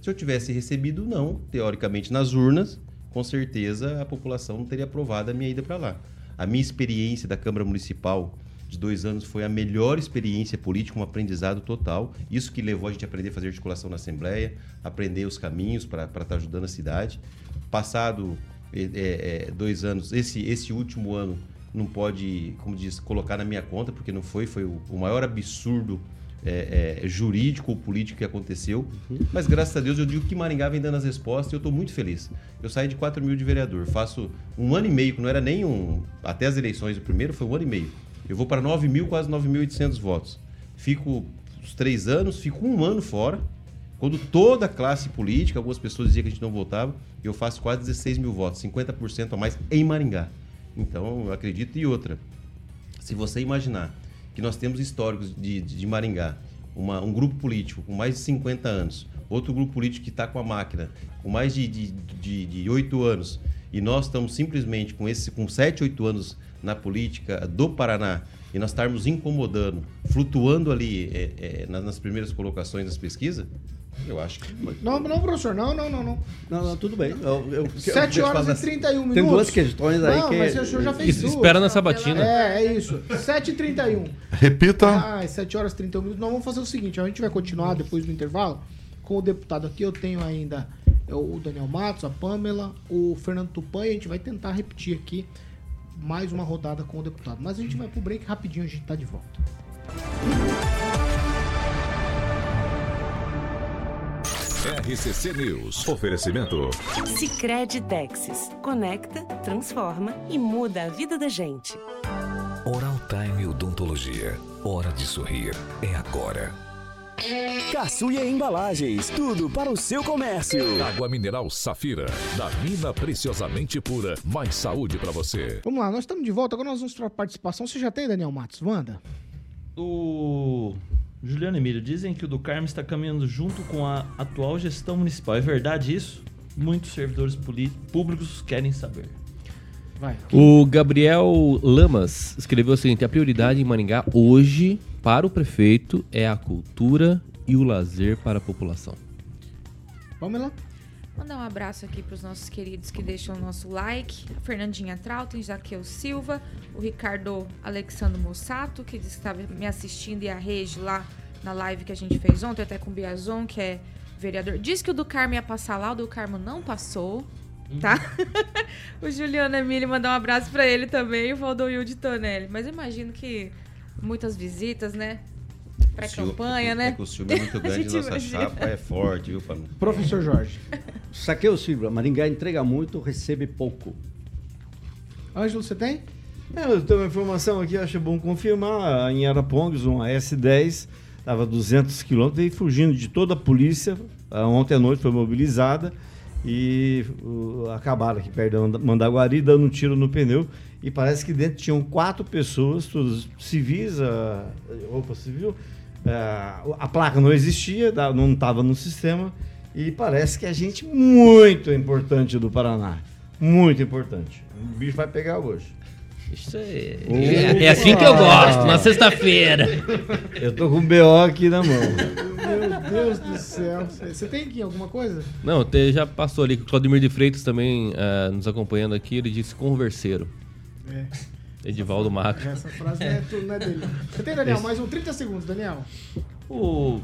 Se eu tivesse recebido não, teoricamente nas urnas, com certeza a população não teria aprovado a minha ida para lá. A minha experiência da Câmara Municipal de dois anos foi a melhor experiência política, um aprendizado total. Isso que levou a gente a aprender a fazer articulação na Assembleia, aprender os caminhos para estar ajudando a cidade. Passado é, é, dois anos, esse, esse último ano não pode, como diz, colocar na minha conta, porque não foi, foi o, o maior absurdo é, é, jurídico ou político que aconteceu. Mas graças a Deus eu digo que Maringá vem dando as respostas e eu estou muito feliz. Eu saí de 4 mil de vereador, faço um ano e meio, que não era nem um. Até as eleições, o primeiro foi um ano e meio. Eu vou para 9 mil, quase 9.800 votos. Fico os três anos, fico um ano fora. Quando toda a classe política, algumas pessoas diziam que a gente não votava, eu faço quase 16 mil votos, 50% a mais em Maringá. Então, eu acredito. E outra, se você imaginar que nós temos históricos de, de, Maringá, uma- um grupo político com mais de 50 anos, outro grupo político que está com a máquina com mais de, de, de, de 8 anos, e nós estamos simplesmente com esse com 7, 8 anos na política do Paraná e nós estarmos incomodando, flutuando ali é, é, nas primeiras colocações das pesquisas, eu acho que. Não, não, professor, não, não, não, não. Não, não, tudo bem. Eu, eu, 7 eu- horas e 31 minutos. Tem duas questões aí não, que. mas o senhor já fez Es- duas. espera na sabatina. É, é isso. 7h31. Repita. Ah, 7 horas e 31 minutos. Nós vamos fazer o seguinte: a gente vai continuar depois do intervalo com o deputado aqui. Eu tenho ainda é, o Daniel Matos, a Pamela, o Fernando Tupan e a gente vai tentar repetir aqui mais uma rodada com o deputado. Mas a gente vai pro break rapidinho, a gente tá de volta. RCC News. Oferecimento. Sicredi Texas. Conecta, transforma e muda a vida da gente. Oral Time Odontologia. Hora de sorrir. É agora. Caçuia Embalagens, tudo para o seu comércio. Água mineral Safira. Da mina preciosamente pura. Mais saúde pra você. Vamos lá, nós estamos de volta. Agora nós vamos para a participação. Você já tem, Daniel Matos? Wanda? O Juliano Emílio, dizem que o do Carmo está caminhando junto com a atual gestão municipal. É verdade isso? Muitos servidores públicos querem saber. Vai. O Gabriel Lamas escreveu o seguinte: a prioridade em Maringá hoje para o prefeito é a cultura e o lazer para a população. Pamela? Mandar um abraço aqui para os nossos queridos que deixam o nosso like. A Fernandinha Trautem, Jaqueu Silva, o Ricardo Alexandre Mossato, que disse que estava me assistindo, e a Regi lá na live que a gente fez ontem, até com o Biazon, que é vereador. Disse que o do Carmo ia passar lá, o do Carmo não passou, tá? o Juliano Emílio mandar um abraço para ele também, o Valdoil Tonelli. Mas eu imagino que muitas visitas, né? Pré-campanha, né? É que o ciúme é muito grande, nossa imagina. chapa é forte, viu, Pano? Professor Jorge. Saqueu Silva, Maringá entrega muito, recebe pouco. Ângelo, você tem? É, eu tenho uma informação aqui, acho bom confirmar. Em Arapongas, uma S10, estava 200 quilômetros, veio fugindo de toda a polícia. Ah, Ontem à noite foi mobilizada e uh, acabaram aqui perto da Mandaguari, dando um tiro no pneu. E parece que dentro tinham quatro pessoas, todas civis, ah, roupa civil. Ah, a placa não existia, da- não estava no sistema. E parece que é gente muito importante do Paraná. Muito importante. O bicho vai pegar hoje. Isso é, é assim que eu gosto, na sexta-feira. Eu tô com o BO aqui na mão. Meu Deus do céu. Você tem aqui alguma coisa? Não, te- já passou ali. O Claudemir de Freitas também ah, nos acompanhando aqui, ele disse converseiro. É. Edivaldo Macro. Essa frase é, tu- não é dele. Você tem, Daniel? Esse- Mais um 30 segundos, Daniel. O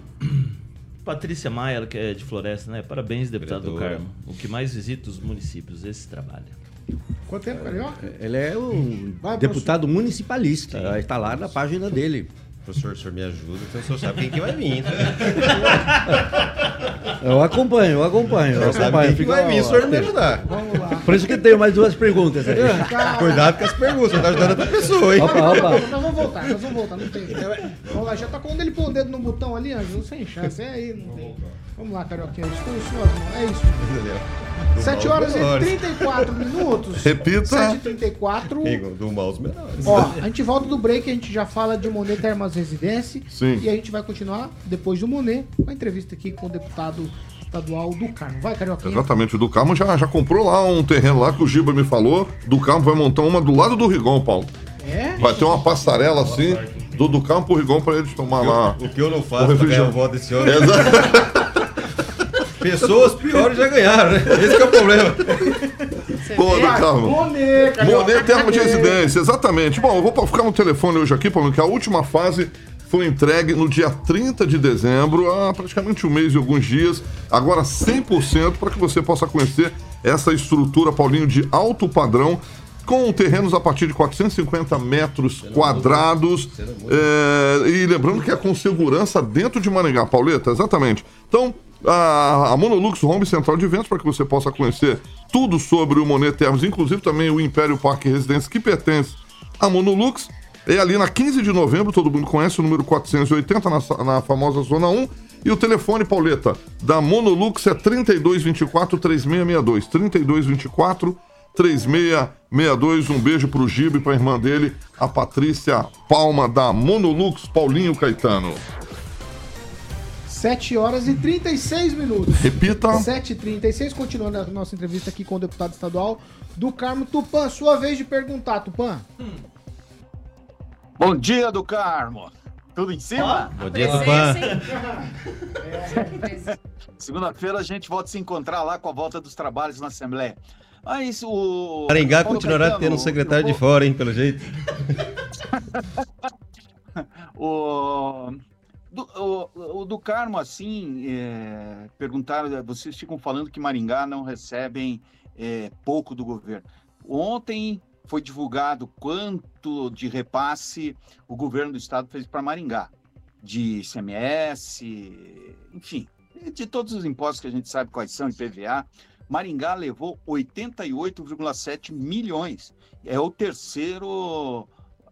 Patrícia Maia, ela que é de Floresta, né? Parabéns, deputado do Vereadora. Carmo. O que mais visita os municípios, esse trabalho. Quanto tempo, Carioca? Ele é um Vai, deputado municipalista. Está lá na página dele. Professor, o senhor me ajuda, então o senhor sabe quem que vai vir. né? Eu acompanho, eu acompanho. Eu O senhor sabe acompanho. quem que vai vir, o senhor não me ajudar. Vamos lá. Por isso que tenho mais duas perguntas aí. Cuidado com as perguntas, você tá ajudando outra pessoa, hein? Opa, opa. Nós vamos voltar, nós vamos voltar. Não tem. Vamos lá, já tá quando ele pôr o dedo no botão ali, Ângelo, sem chance. É aí, não tem. Vamos lá, Carioquinha. Estou em suas mãos. É isso. 7 horas e 34 minutos. Repita. 7h34. Amigo, Do mal os menores. Ó, a gente volta do break, a gente já fala de Monet Termas Residência. Sim. E a gente vai continuar, depois do Monet, com a entrevista aqui com o deputado estadual do Carmo. Vai, Carioquinha. Exatamente, o do Carmo já, já comprou lá um terreno lá que o Giba me falou. Do Carmo vai montar uma do lado do Rigon, Paulo. É? Vai ter uma passarela assim, do do Carmo pro Rigon pra eles tomar lá. O que eu não O faço pra ganhar o voto desse homem. Exato. Pessoas piores já ganharam, né? Esse que é o problema. Vai, Carmo. Monet. Monet Termo de? Residência, exatamente. Bom, eu vou ficar no telefone hoje aqui, Paulo, que a última fase foi entregue no dia 30 de dezembro, há praticamente um mês e alguns dias. Agora 100% para que você possa conhecer essa estrutura, Paulinho, de alto padrão, com terrenos a partir de 450 metros quadrados. É, e lembrando que é com segurança dentro de Maringá, Pauleta, exatamente. Então, a, a Monolux Home Central de Eventos, para que você possa conhecer tudo sobre o Monet inclusive também o Império Parque Residência, que pertence à Monolux. É ali na 15 de novembro, todo mundo conhece o número 480, na, na famosa Zona 1. E o telefone, Pauleta, da Monolux é 3224-3662. 3224-3662. Um beijo pro Giba e pra irmã dele, a Patrícia Palma, da Monolux, Paulinho Caetano. 7 horas e 36 minutos. Repita. 7h36, continuando a nossa entrevista aqui com o deputado estadual do Carmo Tupã. Sua vez de perguntar, Tupã. Bom dia, do Carmo. Tudo em cima? Bom dia, Tupã. Segunda-feira a gente volta a se encontrar lá com a volta dos trabalhos na Assembleia. Mas o. Maringá continuará Caetano, tendo um secretário eu de fora, hein, pelo jeito. O do, o, o do Carmo, assim, é, perguntaram, vocês ficam falando que Maringá não recebem é, pouco do governo. Ontem foi divulgado quanto de repasse o governo do estado fez para Maringá, de ICMS, enfim, de todos os impostos que a gente sabe quais são, IPVA. Maringá levou 88,7 milhões. É o terceiro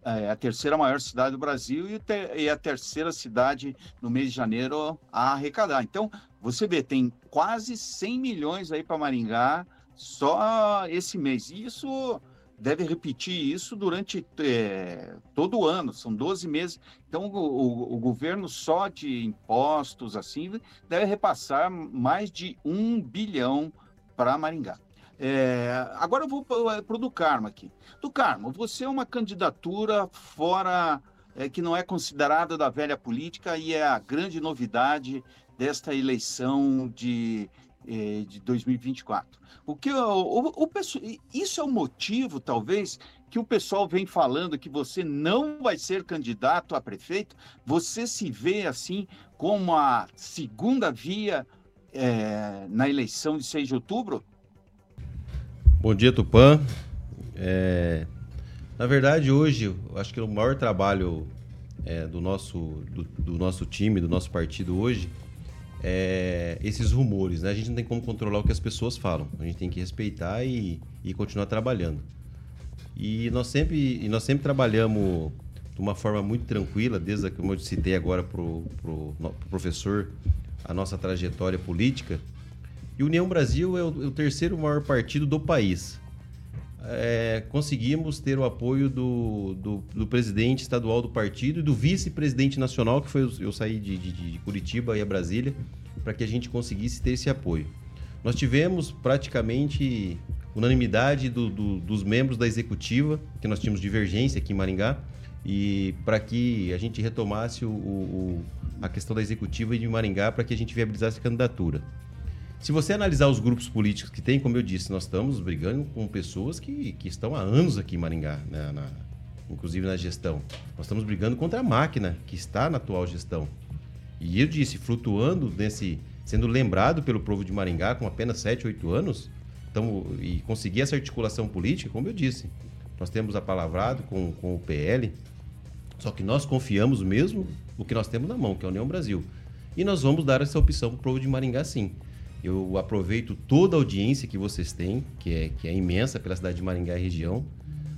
é a terceira maior cidade do Brasil e, te, e, a terceira cidade no mês de janeiro a arrecadar. Então, você vê, tem quase 100 milhões aí para Maringá só esse mês. E isso deve repetir isso durante é, todo o ano, são 12 meses. Então, o, o, o, governo só de impostos, assim, deve repassar mais de um bilhão para Maringá. É, agora eu vou para o do Carmo aqui. Do Carmo, você é uma candidatura fora, é, que não é considerada da velha política e é a grande novidade desta eleição de, é, de 2024. O que o, o, o, isso é o motivo, talvez, que o pessoal vem falando que você não vai ser candidato a prefeito. Você se vê assim como a segunda via é, na eleição de 6 de outubro? Bom dia, Tupã. É, na verdade, hoje, acho que o maior trabalho é, do, nosso, do, do, nosso time, do nosso partido hoje, é esses rumores. Né? A gente não tem como controlar o que as pessoas falam. A gente tem que respeitar e, e continuar trabalhando. E nós sempre, e nós sempre trabalhamos de uma forma muito tranquila, desde como eu citei agora para o pro, pro professor a nossa trajetória política. E União Brasil é o, o terceiro maior partido do país. É, conseguimos ter o apoio do, do, do, presidente estadual do partido e do vice-presidente nacional, que foi eu, eu saí de, de, de Curitiba e a Brasília, para que a gente conseguisse ter esse apoio. Nós tivemos praticamente unanimidade do, do, dos membros da executiva, que nós tínhamos divergência aqui em Maringá, e para que a gente retomasse o, o, a questão da executiva de Maringá para que a gente viabilizasse a candidatura. Se você analisar os grupos políticos que tem, como eu disse, nós estamos brigando com pessoas que, que estão há anos aqui em Maringá, né, na, inclusive na gestão. Nós estamos brigando contra a máquina que está na atual gestão. E eu disse, flutuando nesse, sendo lembrado pelo povo de Maringá com apenas 7, 8 anos, então, e conseguir essa articulação política, como eu disse, nós temos apalavrado com, com o PL, só que nós confiamos mesmo no que nós temos na mão, que é a União Brasil. E nós vamos dar essa opção para o povo de Maringá, sim. Eu aproveito toda a audiência que vocês têm, que é, que é imensa pela cidade de Maringá e região.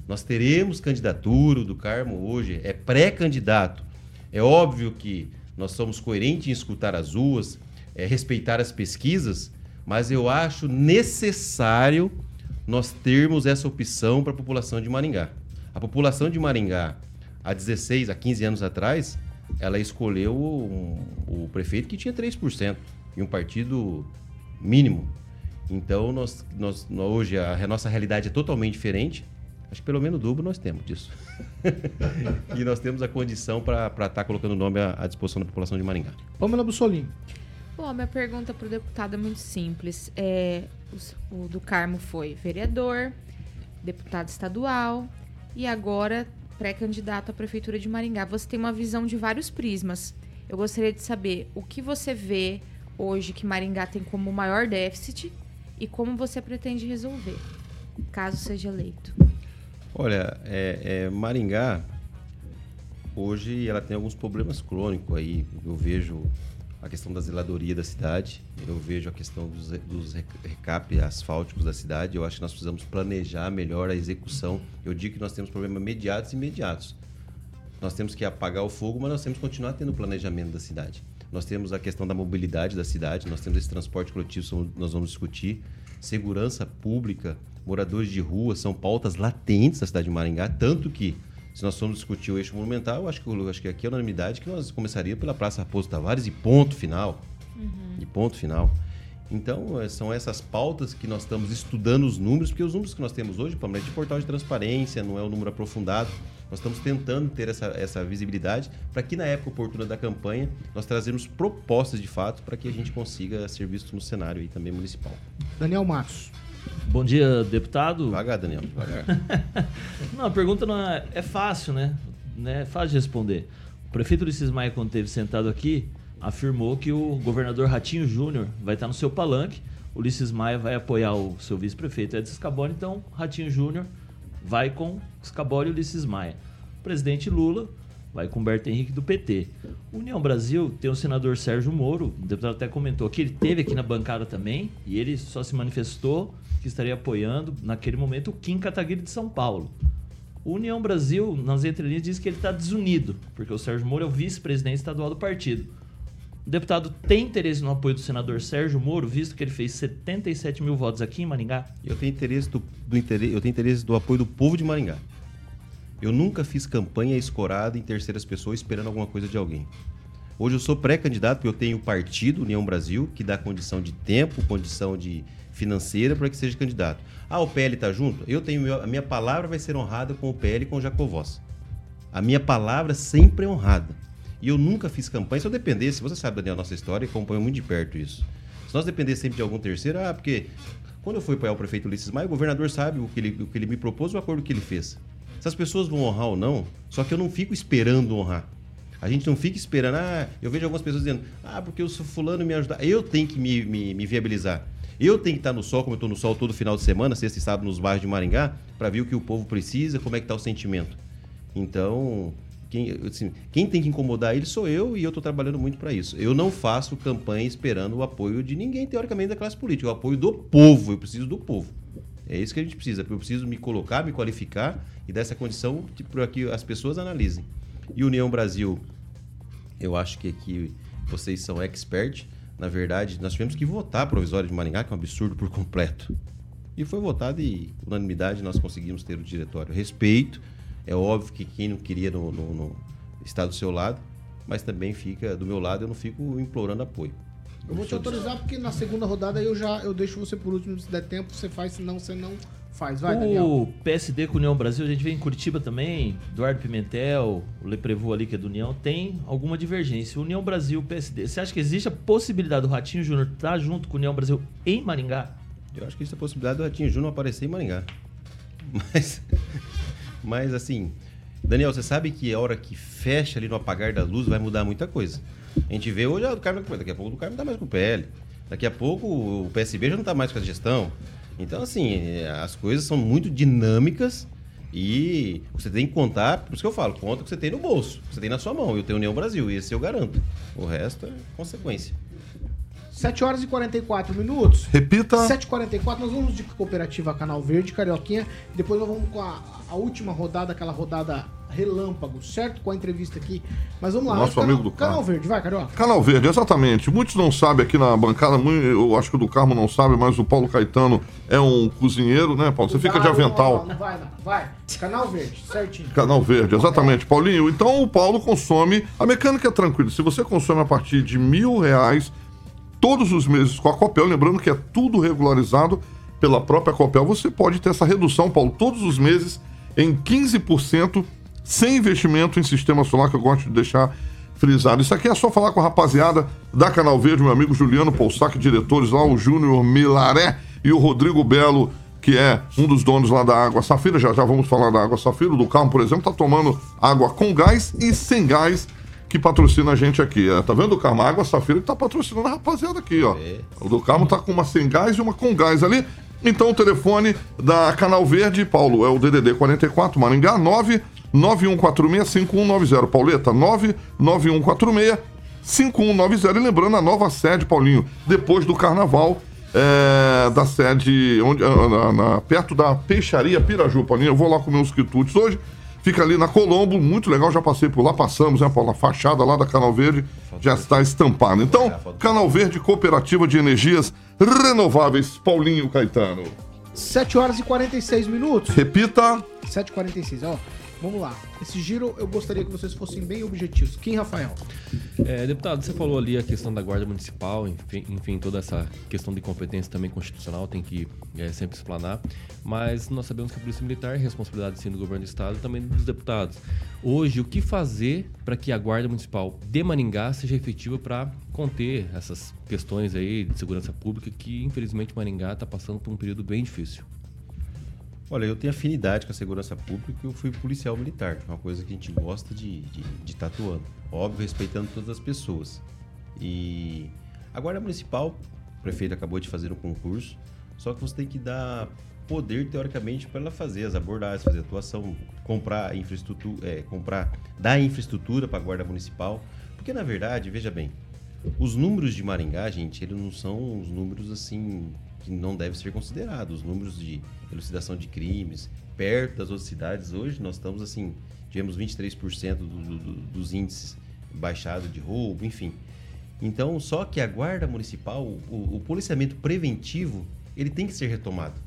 Nós teremos candidatura do Carmo hoje, é pré-candidato. É óbvio que nós somos coerentes em escutar as ruas, é, respeitar as pesquisas, mas eu acho necessário nós termos essa opção para a população de Maringá. A população de Maringá, há 16, há 15 anos atrás, ela escolheu o, o prefeito que tinha 3% e um partido mínimo. Então, nós, nós, hoje a, nossa realidade é totalmente diferente. Acho que pelo menos dobro nós temos disso. e nós temos a condição para estar tá colocando o nome à, à, disposição da população de Maringá. Pamela Bussolini. Bom, minha pergunta para o deputado é muito simples. É, o, o do Carmo foi vereador, deputado estadual e agora pré-candidato à Prefeitura de Maringá. Você tem uma visão de vários prismas. Eu gostaria de saber o que você vê hoje que Maringá tem como maior déficit e como você pretende resolver, caso seja eleito? Olha, é, é, Maringá hoje ela tem alguns problemas crônicos aí. Eu vejo a questão da zeladoria da cidade, eu vejo a questão dos, dos recap asfálticos da cidade. Eu acho que nós precisamos planejar melhor a execução. Eu digo que nós temos problemas imediatos e imediatos. Nós temos que apagar o fogo, mas nós temos que continuar tendo o planejamento da cidade. Nós temos a questão da mobilidade da cidade, nós temos esse transporte coletivo, nós vamos discutir. Segurança pública, moradores de rua, são pautas latentes da cidade de Maringá, tanto que Se nós formos discutir o eixo monumental, eu acho que, eu acho que aqui é unanimidade que nós começaríamos pela Praça Raposo Tavares e ponto final. E ponto final. Então, eh, são essas pautas que nós estamos estudando os números, porque os números que nós temos hoje, principalmente de portal de transparência, não é um número aprofundado. Nós estamos tentando ter essa, essa visibilidade para que na época oportuna da campanha nós trazemos propostas de fato para que a gente consiga ser visto no cenário aí também municipal. Daniel Matos. Bom dia, deputado. Devagar, Daniel, devagar. não, a pergunta não é, é fácil, né? né? É fácil de responder. O prefeito Ulisses Maia, quando esteve sentado aqui, afirmou que o governador Ratinho Júnior vai estar no seu palanque. Ulisses Maia vai apoiar o seu vice-prefeito Edson Scaboni, então Ratinho Júnior vai com Scaboni e Ulisses Maia. O presidente Lula vai com Berto Henrique do PT. União Brasil tem o senador Sérgio Moro, o deputado até comentou que ele teve aqui na bancada também e ele só se manifestou que estaria apoiando naquele momento o Kim Kataguiri de São Paulo. O União Brasil, nas entrelinhas, diz que ele está desunido, porque o Sérgio Moro é o vice-presidente estadual do partido. O deputado tem interesse no apoio do senador Sérgio Moro, visto que ele fez 77 mil votos aqui em Maringá? Eu tenho interesse do, do interesse, eu tenho interesse do apoio do povo de Maringá. Eu nunca fiz campanha escorada em terceiras pessoas esperando alguma coisa de alguém. Hoje eu sou pré-candidato porque eu tenho o partido União Brasil, que dá condição de tempo, condição de financeira para que seja candidato. Ah, o PL está junto? Eu tenho meu- a minha palavra vai ser honrada com o PL e com o Jacovós. A minha palavra sempre é honrada. E eu nunca fiz campanha. Se eu dependesse, você sabe, Daniel, nossa história e acompanha muito de perto isso. Se nós dependesse sempre de algum terceiro, ah, porque quando eu fui apoiar o prefeito Ulisses Maia, o governador sabe o que ele, o que ele me propôs, o acordo que ele fez. Se as pessoas vão honrar ou não, só que eu não fico esperando honrar. A gente não fica esperando, ah, eu vejo algumas pessoas dizendo, ah, porque o fulano me ajudar. Eu tenho que me, me, me viabilizar. Eu tenho que estar no sol, como eu estou no sol todo final de semana, sexta e sábado nos bairros de Maringá, para ver o que o povo precisa, como é que está o sentimento. Então, quem, assim, quem tem que incomodar ele sou eu e eu estou trabalhando muito para isso. Eu não faço campanha esperando o apoio de ninguém, teoricamente, da classe política. O apoio do povo. Eu preciso do povo. É isso que a gente precisa. Eu preciso me colocar, me qualificar e dar essa condição para que as pessoas analisem. E União Brasil, eu acho que aqui vocês são expert. Na verdade, nós tivemos que votar a provisória de Maringá, que é um absurdo por completo. E foi votado e, unanimidade, nós conseguimos ter o diretório. Respeito, é óbvio que quem não queria no, no- no- está do seu lado, mas também fica do meu lado, eu não fico implorando apoio. Eu vou te autorizar porque na segunda rodada eu já eu deixo você por último, se der tempo, você faz, senão você não faz. Vai, Daniel. o PSD com União Brasil, a gente vê em Curitiba também, Eduardo Pimentel, o Leprevô ali que é do União, tem alguma divergência. União Brasil, PSD, você acha que existe a possibilidade do Ratinho Júnior estar junto com o União Brasil em Maringá? Eu acho que existe a possibilidade do Ratinho Júnior aparecer em Maringá. Mas, mas assim, Daniel, você sabe que a hora que fecha ali no apagar da luz vai mudar muita coisa. A gente vê hoje, ah, o Carmo, daqui a pouco o Carmo não tá mais com o PL. Daqui a pouco o PSB já não tá mais com a gestão. Então, assim, as coisas são muito dinâmicas e você tem que contar, por isso que eu falo, conta o que você tem no bolso, o que você tem na sua mão. Eu tenho União Brasil, e esse eu garanto. O resto é consequência. 7 horas e 44 minutos. Repita. 7h44, nós vamos de Cooperativa Canal Verde, Carioquinha. Depois nós vamos com a, a última rodada, aquela rodada relâmpago, certo? Com a entrevista aqui. Mas vamos lá. Nosso Canal- amigo do Canal carro. Verde, vai, Carioca. Canal Verde, exatamente. Muitos não sabem aqui na bancada, eu acho que o do Carmo não sabe, mas o Paulo Caetano é um cozinheiro, né, Paulo? Você fica de avental. Não, não, não vai, não. Vai. Canal Verde, certinho. Canal Verde, exatamente. Paulinho, então o Paulo consome. A mecânica é tranquila. Se você consome a partir de mil reais todos os meses com a Copel, lembrando que é tudo regularizado pela própria Copel, você pode ter essa redução, Paulo, todos os meses em 15% sem investimento em sistema solar, que eu gosto de deixar frisado. Isso aqui é só falar com a rapaziada da Canal Verde, meu amigo Juliano Poussac, diretores lá, o Júnior Milaré e o Rodrigo Belo, que é um dos donos lá da Água Safira. Já já vamos falar da Água Safira. Do Carmo, por exemplo, tá tomando água com gás e sem gás que patrocina a gente aqui. É, tá vendo o Carmo? Água Safira que tá patrocinando a rapaziada aqui, ó. O do Carmo tá com uma sem gás e uma com gás ali. Então o telefone da Canal Verde, Paulo, é o DDD 44 Maringá 991465190. Pauleta 991465190. E lembrando a nova sede, Paulinho, depois do carnaval. é, da sede onde, na- na- perto da Peixaria Piraju, Paulinho. Eu vou lá comer uns quitutes hoje. Fica ali na Colombo, muito legal, já passei por lá, passamos, né, Paulo? A fachada lá da Canal Verde já está estampada. Então, Canal Verde, Cooperativa de Energias Renováveis, Paulinho Caetano. 7 horas e 46 minutos. Repita. 7h46, ó. Vamos lá. Esse giro eu gostaria que vocês fossem bem objetivos. Quem, Rafael? É, deputado, você falou ali a questão da Guarda Municipal, enfim, enfim, toda essa questão de competência também constitucional tem que é, sempre explanar, mas nós sabemos que a Polícia Militar é responsabilidade sim do governo do Estado e também dos deputados. Hoje, o que fazer para que a Guarda Municipal de Maringá seja efetiva para conter essas questões aí de segurança pública que, infelizmente, Maringá está passando por um período bem difícil? Olha, eu tenho afinidade com a segurança pública e eu fui policial militar, uma coisa que a gente gosta de estar tatuando. Óbvio, respeitando todas as pessoas. E a Guarda Municipal, o prefeito acabou de fazer um concurso, só que você tem que dar poder, teoricamente, para ela fazer as abordagens, fazer atuação, comprar infraestrutura, é, comprar, dar infraestrutura para a Guarda Municipal. Porque, na verdade, veja bem, os números de Maringá, gente, eles não são os números assim que não devem ser considerados. Os números de elucidação de crimes, perto das outras cidades, hoje nós estamos assim, tivemos 23% do, do, dos índices baixados de roubo, enfim. Então, só que a guarda municipal, o, o, policiamento preventivo, ele tem que ser retomado.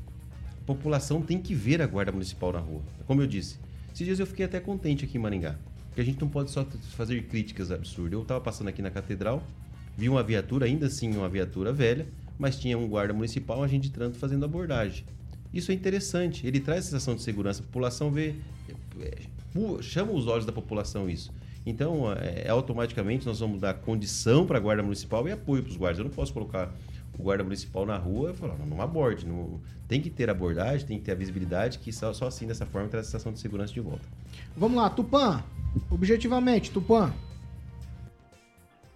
A população tem que ver a guarda municipal na rua. Como eu disse, esses dias eu fiquei até contente aqui em Maringá, porque a gente não pode só fazer críticas absurdas. Eu estava passando aqui na catedral, vi uma viatura, ainda assim uma viatura velha, mas tinha um guarda municipal, um agente de trânsito fazendo abordagem. Isso é interessante, ele traz a sensação de segurança, a população vê, é, chama os olhos da população isso. Então, é, automaticamente nós vamos dar condição para a guarda municipal e apoio para os guardas. Eu não posso colocar o guarda municipal na rua e falar, não, não aborde. Não, tem que ter abordagem, tem que ter a visibilidade, que só, só assim, dessa forma, traz a sensação de segurança de volta. Vamos lá, Tupã. Objetivamente, Tupã.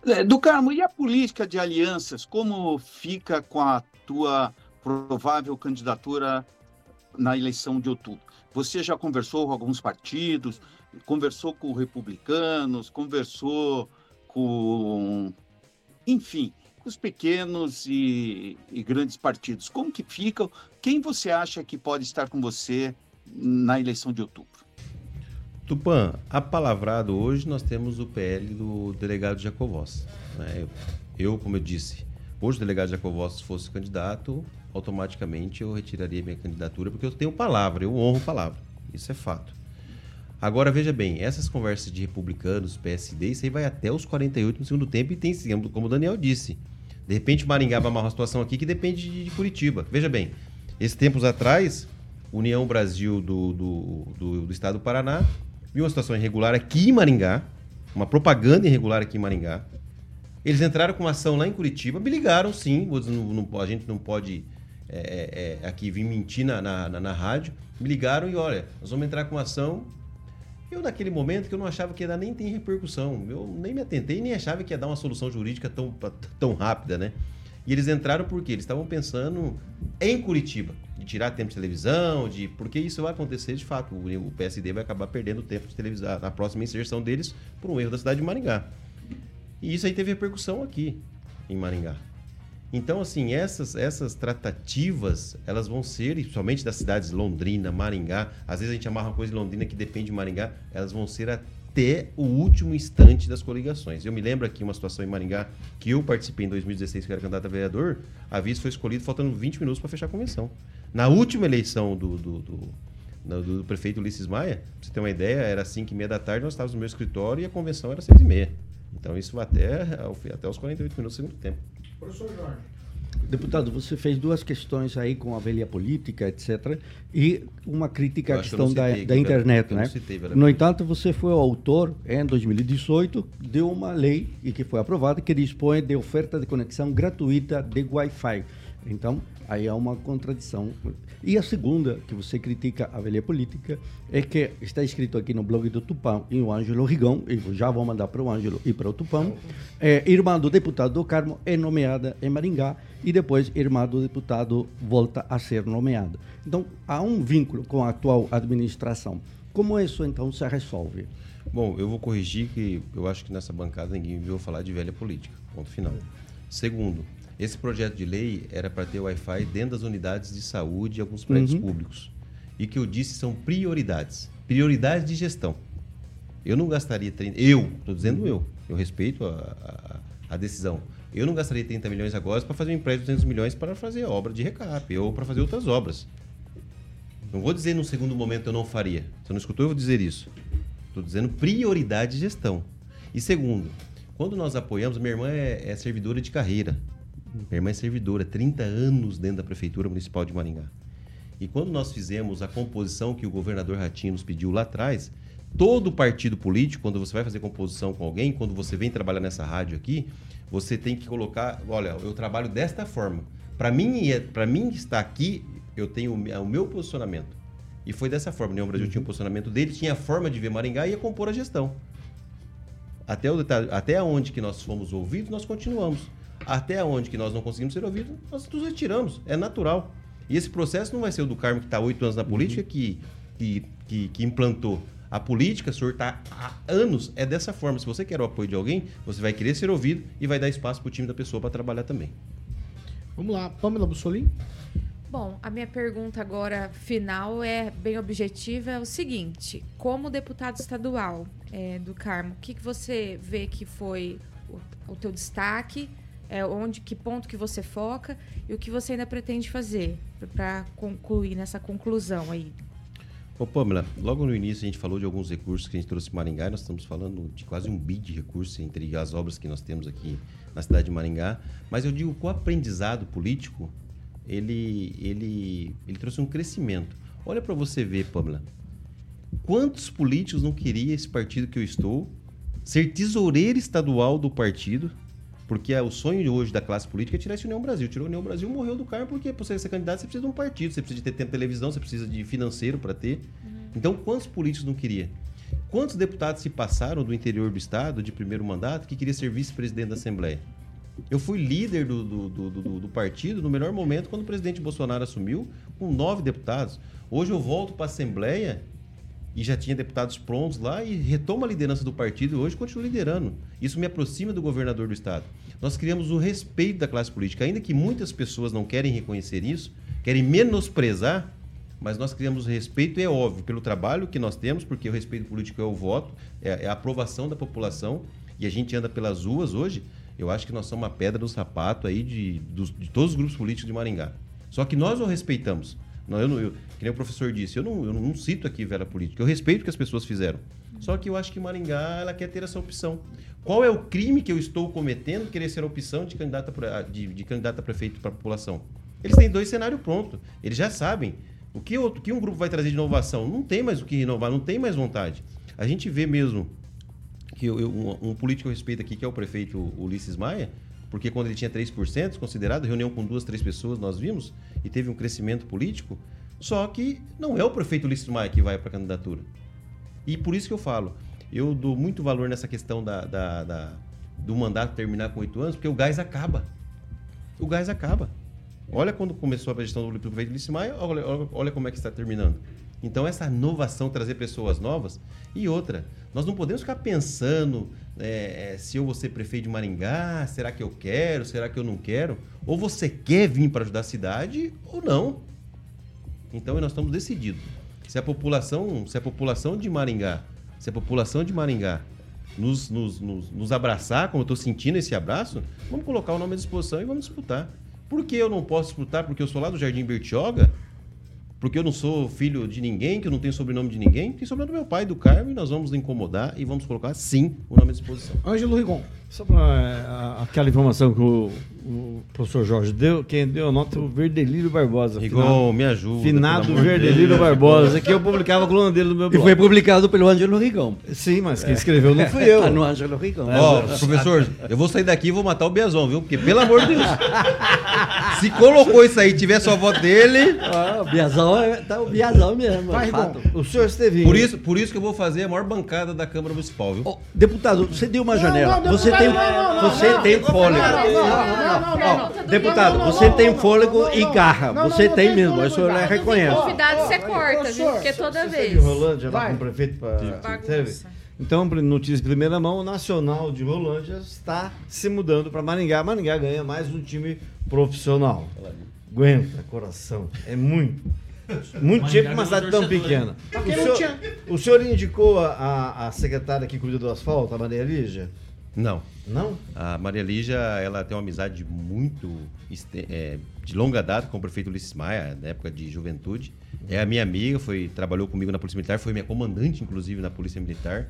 É, do Carmo, e a política de alianças, como fica com a tua provável candidatura na eleição de outubro? Você já conversou com alguns partidos, conversou com republicanos, conversou com, enfim, com os pequenos e, e grandes partidos. Como que ficam? Quem você acha que pode estar com você na eleição de outubro? Tupã, apalavrado hoje nós temos o PL do delegado Jacovós. Né? Eu, como eu disse, hoje o delegado Jacovós fosse candidato, automaticamente eu retiraria minha candidatura, porque eu tenho palavra, eu honro palavra. Isso é fato. Agora, veja bem, essas conversas de republicanos, PSD, isso aí vai até os 48 no segundo tempo e tem, como o Daniel disse, de repente Maringá vai amarrar uma situação aqui que depende de Curitiba. Veja bem, esses tempos atrás, União Brasil do, do, do, do Estado do Paraná viu uma situação irregular aqui em Maringá, uma propaganda irregular aqui em Maringá. Eles entraram com uma ação lá em Curitiba, me ligaram sim, a gente não pode é, é, é, aqui vir mentir na, na, na, na, rádio. Me ligaram e olha, nós vamos entrar com uma ação. Eu, naquele momento, que eu não achava que ia dar nem tem repercussão, eu nem me atentei, nem achava que ia dar uma solução jurídica tão, tão rápida, né? E eles entraram porque eles estavam pensando em Curitiba, de tirar tempo de televisão, de porque isso vai acontecer de fato. O, PSD vai acabar perdendo tempo de televisão na próxima inserção deles por um erro da cidade de Maringá. E isso aí teve repercussão aqui em Maringá. Então, assim, essas, essas tratativas, elas vão ser, somente das cidades Londrina, Maringá, às vezes a gente amarra uma coisa em Londrina que depende de Maringá, elas vão ser até o último instante das coligações. Eu me lembro aqui uma situação em Maringá que eu participei em 2016, que era candidato a vereador, a vice foi escolhido faltando 20 minutos para fechar a convenção. Na última eleição do, do, do, do, prefeito Ulisses Maia, pra você ter uma ideia, era 5 e meia da tarde, nós estávamos no meu escritório e a convenção era 6 e meia. Então isso até, até os 48 minutos do segundo tempo. Professor Jorge. Deputado, você fez duas questões aí com a velha política, etc. E uma crítica à questão da, da internet, né? Citei, no entanto, você foi o autor, em 2018, de uma lei e que foi aprovada que dispõe de oferta de conexão gratuita de Wi-Fi. Então, aí há uma contradição. E a segunda, que você critica a velha política, é que está escrito aqui no blog do Tupã, e o Ângelo Rigon, e já vou mandar para o Ângelo e para o Tupã, é, irmã do deputado do Carmo é nomeada em Maringá, e depois irmã do deputado volta a ser nomeada. Então, há um vínculo com a atual administração. Como isso, então, se resolve? Bom, eu vou corrigir que eu acho que nessa bancada ninguém viu falar de velha política. Ponto final. Segundo, esse projeto de lei era para ter Wi-Fi dentro das unidades de saúde e alguns prédios uhum. públicos. E que eu disse são prioridades. Prioridades de gestão. Eu não gastaria 30. Eu, estou dizendo eu. Eu respeito a, a, a, decisão. Eu não gastaria 30 milhões agora para fazer um empréstimo de 200 milhões para fazer obra de recap ou para fazer outras obras. Não vou dizer num segundo momento eu não faria. Você não escutou, eu vou dizer isso. Estou dizendo prioridade de gestão. E segundo, quando nós apoiamos, minha irmã é, é servidora de carreira. Minha irmã é servidora, 30 anos dentro da Prefeitura Municipal de Maringá. E quando nós fizemos a composição que o governador Ratinho nos pediu lá atrás, todo partido político, quando você vai fazer composição com alguém, quando você vem trabalhar nessa rádio aqui, você tem que colocar, olha, eu trabalho desta forma. Para mim, para mim estar aqui, eu tenho o me- o meu posicionamento. E foi dessa forma. O União Brasil tinha o posicionamento dele, tinha a forma de ver Maringá e ia compor a gestão. Até, o até onde que nós fomos ouvidos, nós continuamos. Até onde que nós não conseguimos ser ouvidos, nós nos retiramos. É natural. E esse processo não vai ser o do Carmo que está oito anos na política que, que, que, que implantou. A política, o senhor está há anos, é dessa forma. Se você quer o apoio de alguém, você vai querer ser ouvido e vai dar espaço para o time da pessoa para trabalhar também. Vamos lá, Pamela Bussolini. Bom, a minha pergunta agora final é bem objetiva, é o seguinte: como deputado estadual é, do Carmo, o que, que você vê que foi o, o teu destaque? É, onde, que ponto que você foca e o que você ainda pretende fazer para concluir nessa conclusão aí? Ô Pamela, logo no início a gente falou de alguns recursos que a gente trouxe para Maringá e nós estamos falando de quase um bi de recursos entre as obras que nós temos aqui na cidade de Maringá. Mas eu digo que o aprendizado político, ele, ele, ele trouxe um crescimento. Olha para você ver, Pamela. Quantos políticos não queria esse partido que eu estou ser tesoureiro estadual do partido? Porque é o sonho de hoje da classe política é tirar esse União Brasil. Tirou a União Brasil, morreu do cargo, porque para você ser candidato você precisa de um partido, você precisa de ter tempo de televisão, você precisa de financeiro para ter. Então, quantos políticos não queria? Quantos deputados se passaram do interior do estado, de primeiro mandato, que queria ser vice-presidente da Assembleia? Eu fui líder do, do, do, do- do partido no melhor momento quando o presidente Bolsonaro assumiu, com nove deputados. Hoje eu volto para a Assembleia e já tinha deputados prontos lá e retomo a liderança do partido e hoje continuo liderando. Isso me aproxima do governador do estado. Nós criamos o respeito da classe política, ainda que muitas pessoas não querem reconhecer isso, querem menosprezar, mas nós criamos respeito, é óbvio, pelo trabalho que nós temos, porque o respeito político é o voto, é, é a aprovação da população, e a gente anda pelas ruas hoje, eu acho que nós somos uma pedra no sapato aí de, dos- de todos os grupos políticos de Maringá. Só que nós o respeitamos. Não, eu não, eu, que nem o professor disse, eu não, eu não cito aqui velha política, eu respeito o que as pessoas fizeram. Só que eu acho que Maringá ela quer ter essa opção. Qual é o crime que eu estou cometendo querer ser a opção de candidato a, pre- de, de candidato a prefeito para a população? Eles têm dois cenários prontos. Eles já sabem. O que, outro, que um grupo vai trazer de inovação? Não tem mais o que inovar, não tem mais vontade. A gente vê mesmo que eu, eu- um, um político eu respeito aqui, que é o prefeito Ulisses Maia, porque quando ele tinha 3%, considerado, reunião com duas, três pessoas, nós vimos, e teve um crescimento político, só que não é o prefeito Ulisses Maia que vai para a candidatura. E por isso que eu falo, eu dou muito valor nessa questão da, da- da- do mandato terminar com oito anos, porque o gás acaba. O gás acaba. Olha quando começou a gestão do prefeito Ulisses Maia, olha, olha- olha como é que está terminando. Então, essa inovação, trazer pessoas novas. E outra, nós não podemos ficar pensando é, é, se eu vou ser prefeito de Maringá, será que eu quero, será que eu não quero? Ou você quer vir para ajudar a cidade ou não. Então, nós estamos decididos. Se a população, se a população de Maringá, se a população de Maringá nos, nos, nos, nos abraçar, como eu estou sentindo esse abraço, vamos colocar o nome à disposição e vamos disputar. Por que eu não posso disputar? Porque eu sou lá do Jardim Bertioga? Porque eu não sou filho de ninguém, que eu não tenho sobrenome de ninguém? Tem sobrenome do meu pai, do Carmo, e nós vamos incomodar e vamos colocar, sim, o nome à disposição. Ângelo Rigon. Só para aquela informação que o, o professor Jorge deu, quem deu a nota é o Verdelírio Barbosa. Finado- me ajuda, Finado Verdelírio. Barbosa, que eu publicava a coluna dele no meu E blog. foi publicado pelo Ângelo Rigon. Sim, mas quem escreveu não fui eu. Tá no Ângelo Rigon. Ó, professor, eu vou sair daqui e vou matar o Biazon, viu? Porque, pelo amor de Deus. Se colocou isso aí, tiver só a voto dele. Ah, o Biazão é tá o Biazão mesmo. Vai, é fato. O senhor esteve. Por isso, por isso que eu vou fazer a maior bancada da Câmara Municipal, viu? Deputado, você deu uma janela. não, você não, tem, não, você não, tem não, fôlego. não, não, não, não, não, Deputado, você tem fôlego e garra. Você tem mesmo. Isso eu reconheço. Convidado você corta, viu? senhor, Porque toda vez. de Rolândia lá Vai. com o prefeito para? Então, notícia de primeira mão, o Nacional de Rolândia está se mudando para Maringá. Maringá ganha mais um time profissional. Aguenta, coração. É muito. Muito tempo para uma cidade tão pequena. Pra O senhor, o senhor indicou a, a, a secretária que cuida do asfalto, a Maria Lígia? Não. Não? A Maria Lígia, ela tem uma amizade muito é, de longa data com o prefeito Ulisses Maia, na época de juventude. É a minha amiga, foi, trabalhou comigo na Polícia Militar, foi minha comandante, inclusive, na Polícia Militar.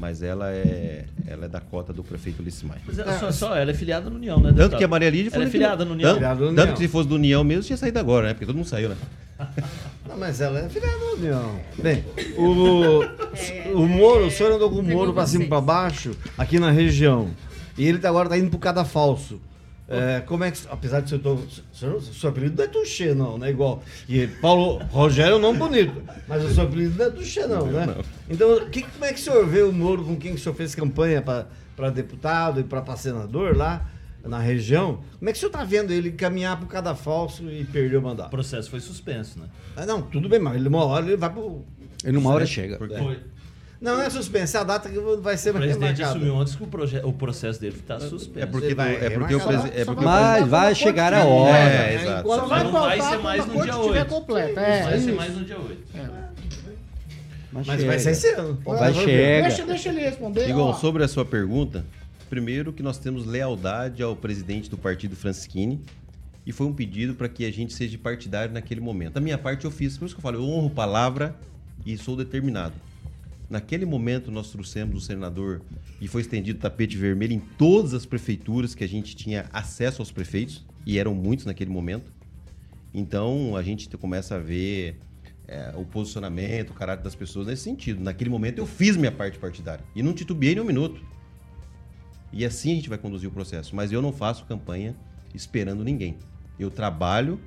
Mas ela é, ela é da cota do prefeito Ulisses Maia. Mas ela, só, só ela é filiada no União, né? Tanto deputado? que a Maria Lígia Ela é filiada no União. Tanto, tanto que se fosse do União mesmo, tinha saído agora, né? Porque todo mundo saiu, né? Não, mas ela é filha da União. Bem, o, o Moro, o senhor andou com o Moro pra cima e pra baixo, aqui na região. E ele tá- agora tá indo pro cadafalso. É, como é que. Apesar de ser. Seu, seu, seu apelido não é Tuxê, não, né? Igual. E Paulo Rogério é um nome bonito. Mas o seu apelido não é Tuxê, não, né? Não. Então, que, como é que o senhor vê o Moro com quem que o senhor fez campanha para deputado e para senador lá na região? Como é que o senhor tá vendo ele caminhar pro cadafalso e perder o mandato? O processo foi suspenso, né? Ah, não, tudo bem, mas ele uma hora ele vai pro. Ele numa hora É. chega. Foi. Não, não é suspenso, é a data que vai ser O presidente assumiu antes que o, proje- o processo dele está suspenso. É porque, vai é porque o é o Mas voltar vai chegar a tiver. hora. É, exato. Só não vai faltar ser mais quando a no dia estiver 8. completa. Não É, vai ser mais no dia 8. Mas vai ser esse ano. Vai chegar. Deixa, deixa ele responder. Igor, sobre a sua pergunta, primeiro que nós temos lealdade ao presidente do partido Francisquini e foi um pedido para que a gente seja partidário naquele momento. Da minha parte eu fiz, por isso que eu falo, eu honro palavra e sou determinado. Naquele momento nós trouxemos o senador e foi estendido tapete vermelho em todas as prefeituras que a gente tinha acesso aos prefeitos e eram muitos naquele momento. Então a gente começa a ver é, o posicionamento, o caráter das pessoas nesse sentido. Naquele momento eu fiz minha parte partidária e não titubeei nem um minuto. E assim a gente vai conduzir o processo. Mas eu não faço campanha esperando ninguém. Eu trabalho,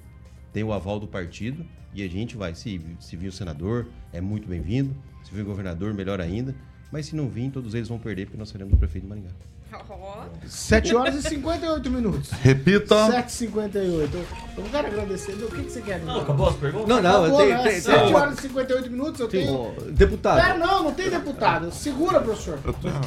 tenho o aval do partido e a gente vai. Se, se vir o senador, é muito bem-vindo. Se vir governador, melhor ainda. Mas se não vir, todos eles vão perder porque nós seremos o prefeito de Maringá. 7 horas e 58 minutos. Repita. 7h58. Eu quero agradecer. O que, que você quer? Não, acabou as perguntas? Não, não, eu Acabou, tenho. né? tenho- 7 tenho- horas e 58 minutos, eu tenho. Deputado. Pera, não, não tem deputado. Segura, professor.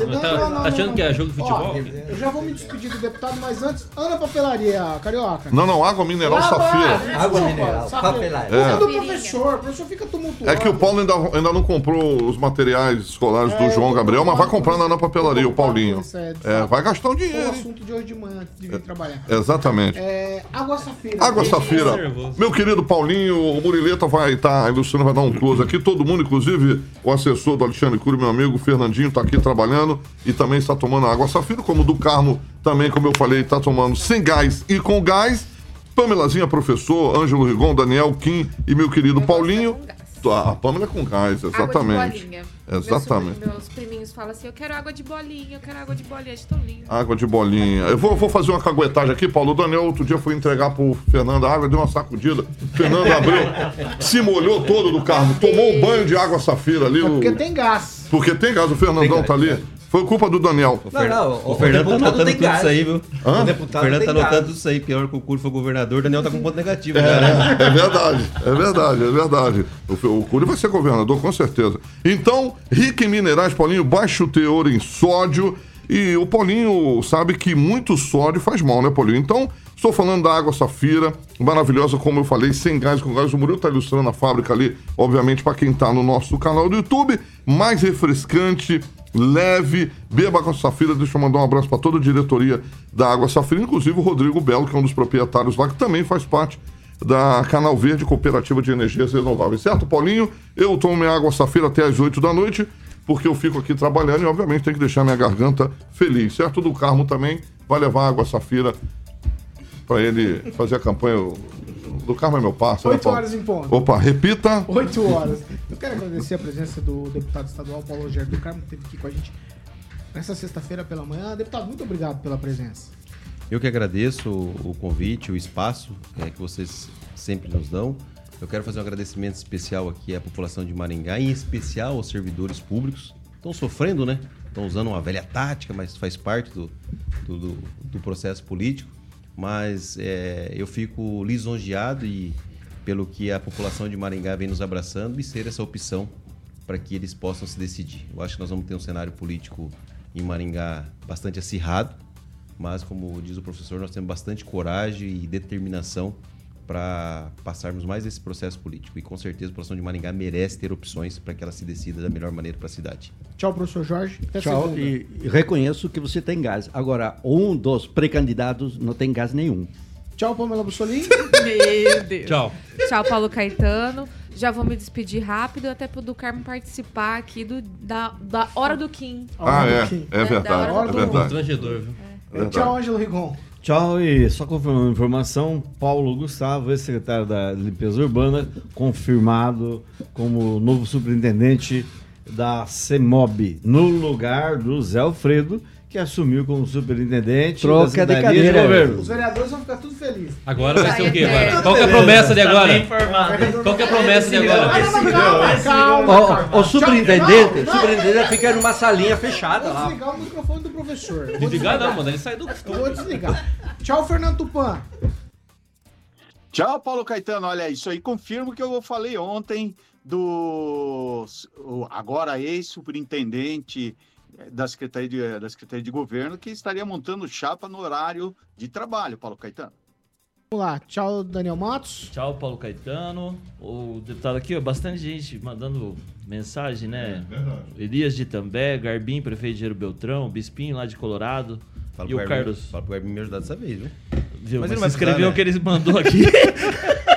Não, Tá achando que é jogo de Ó, futebol? eu já vou me despedir do deputado, mas antes, Ana Papelaria, Carioca. Não, não, água mineral Lá Safira. Água desculpa, mineral, Safira. papelaria. É. do professor, o professor fica tumultuoso. É que o Paulo ainda, ainda não comprou os materiais escolares do É, João eu tô Gabriel, mas vai comprar na Ana Papelaria, o Paulinho. é, É, vai gastar um Foi o dinheiro. hein? assunto de hoje de manhã antes de vir trabalhar. Exatamente. É, Água Safira. Água Safira. Meu querido Paulinho, o Murileta vai estar, a Luciana vai dar um close aqui. Todo mundo, inclusive o assessor do Alexandre Cury, meu amigo Fernandinho, está aqui trabalhando e também está tomando água Safira, como o do Carmo também, como eu falei, está tomando sem gás e com gás. Pamelazinha, professor, Ângelo Rigon, Daniel Kim e meu querido Paulinho. Ah, A Pamela é com gás, exatamente. Exatamente. Meus, meus priminhos falam assim, eu quero água de bolinha, eu quero água de bolinha, tão lindo. Água de bolinha. Eu vou, vou fazer uma caguetagem aqui, Paulo. O Daniel outro dia foi entregar pro Fernando a água, deu uma sacudida. Fernando abriu, se molhou todo do carro, tomou um banho de água safira ali. É o- porque tem gás. Porque tem gás, o Fernandão tá ali. Foi culpa do Daniel. O, Não, Fer- não, o o Fernando tá anotando tudo gás. isso aí, viu? Hã? O deputado Fernando tem tá anotando gás. tudo isso aí. Pior que o Curo foi governador, o Daniel tá com ponto negativo. já, né? É, é verdade, é verdade, é verdade. O, o Cury vai ser governador, com certeza. Então, rico em minerais, Paulinho, baixo teor em sódio. E o Paulinho sabe que muito sódio faz mal, né, Paulinho? Então, estou falando da água safira, maravilhosa, como eu falei, sem gás, com gás. O Murilo está ilustrando a fábrica ali, obviamente, para quem está no nosso canal do YouTube. Mais refrescante, leve, beba água safira. Deixa eu mandar um abraço para toda a diretoria da Água Safira, inclusive o Rodrigo Belo, que é um dos proprietários lá, que também faz parte da Canal Verde Cooperativa de Energias Renováveis. Certo, Paulinho? Eu tomo minha água safira até às 8 da noite, porque eu fico aqui trabalhando e, obviamente, tem que deixar minha garganta feliz. Certo? Do Carmo também vai levar água safira para ele fazer a campanha. Do Carmo é meu parceiro. né, 8 Paulo? horas em ponto. Opa, repita. 8 horas. Eu quero agradecer a presença do deputado estadual Paulo Rogério do Carmo, que esteve aqui com a gente nessa sexta-feira pela manhã. Deputado, muito obrigado pela presença. Eu que agradeço o convite, o espaço é, que vocês sempre nos dão. Eu quero fazer um agradecimento especial aqui à população de Maringá, em especial aos servidores públicos. Estão sofrendo, né? Estão usando uma velha tática, mas faz parte do, do- do processo político. Mas é, eu fico lisonjeado e pelo que a população de Maringá vem nos abraçando e ser essa opção para que eles possam se decidir. Eu acho que nós vamos ter um cenário político em Maringá bastante acirrado, mas como diz o professor, nós temos bastante coragem e determinação para passarmos mais esse processo político. E com certeza a população de Maringá merece ter opções para que ela se decida da melhor maneira para a cidade. Tchau, professor Jorge. Até Tchau, segunda. e, e reconheço que você tem gás. Agora, um dos pré-candidatos não tem gás nenhum. Tchau, Pamela Bussolini. Meu Deus. Tchau. Tchau, Paulo Caetano. Já vou me despedir rápido, até pro do Carmo participar aqui do, da, da Hora do Kim. Ah, é. Kim. É verdade. Da hora É do- verdade. Constrangedor, viu? É verdade. Tchau, Ângelo Rigon. Tchau e só confirmando a informação, Paulo Gustavo, ex-secretário da Limpeza Urbana, confirmado como novo superintendente da CEMOB, no lugar do Zé Alfredo, que assumiu como superintendente Troca da de cadeira. Governo. Os vereadores vão ficar tudo felizes. Agora vai ser o quê? Agora? Qual que é a promessa de agora? informado. Qual que é a promessa de agora? calma, calma, o superintendente, Não, o não. superintendente fica numa salinha fechada lá. Desligar professor. Vou Desligar não, mano. Ele sai do. Eu vou desligar. Tchau, Fernando Tupan. Tchau, Paulo Caetano. Olha, isso aí confirma o que eu falei ontem do o agora ex-superintendente da Secretaria, de, da Secretaria de Governo que estaria montando chapa no horário de trabalho, Paulo Caetano. Vamos lá. Tchau, Daniel Matos. Tchau, Paulo Caetano. O deputado aqui, ó, bastante gente mandando mensagem, né? Elias de També, Garbim, prefeito de Jair Beltrão, Bispinho lá de Colorado. Fala e o Carlos. Fala pro Garbinho me ajudar dessa vez, viu? Viu? Mas, Mas ele você vai escreveu precisar, o né? que eles mandou aqui.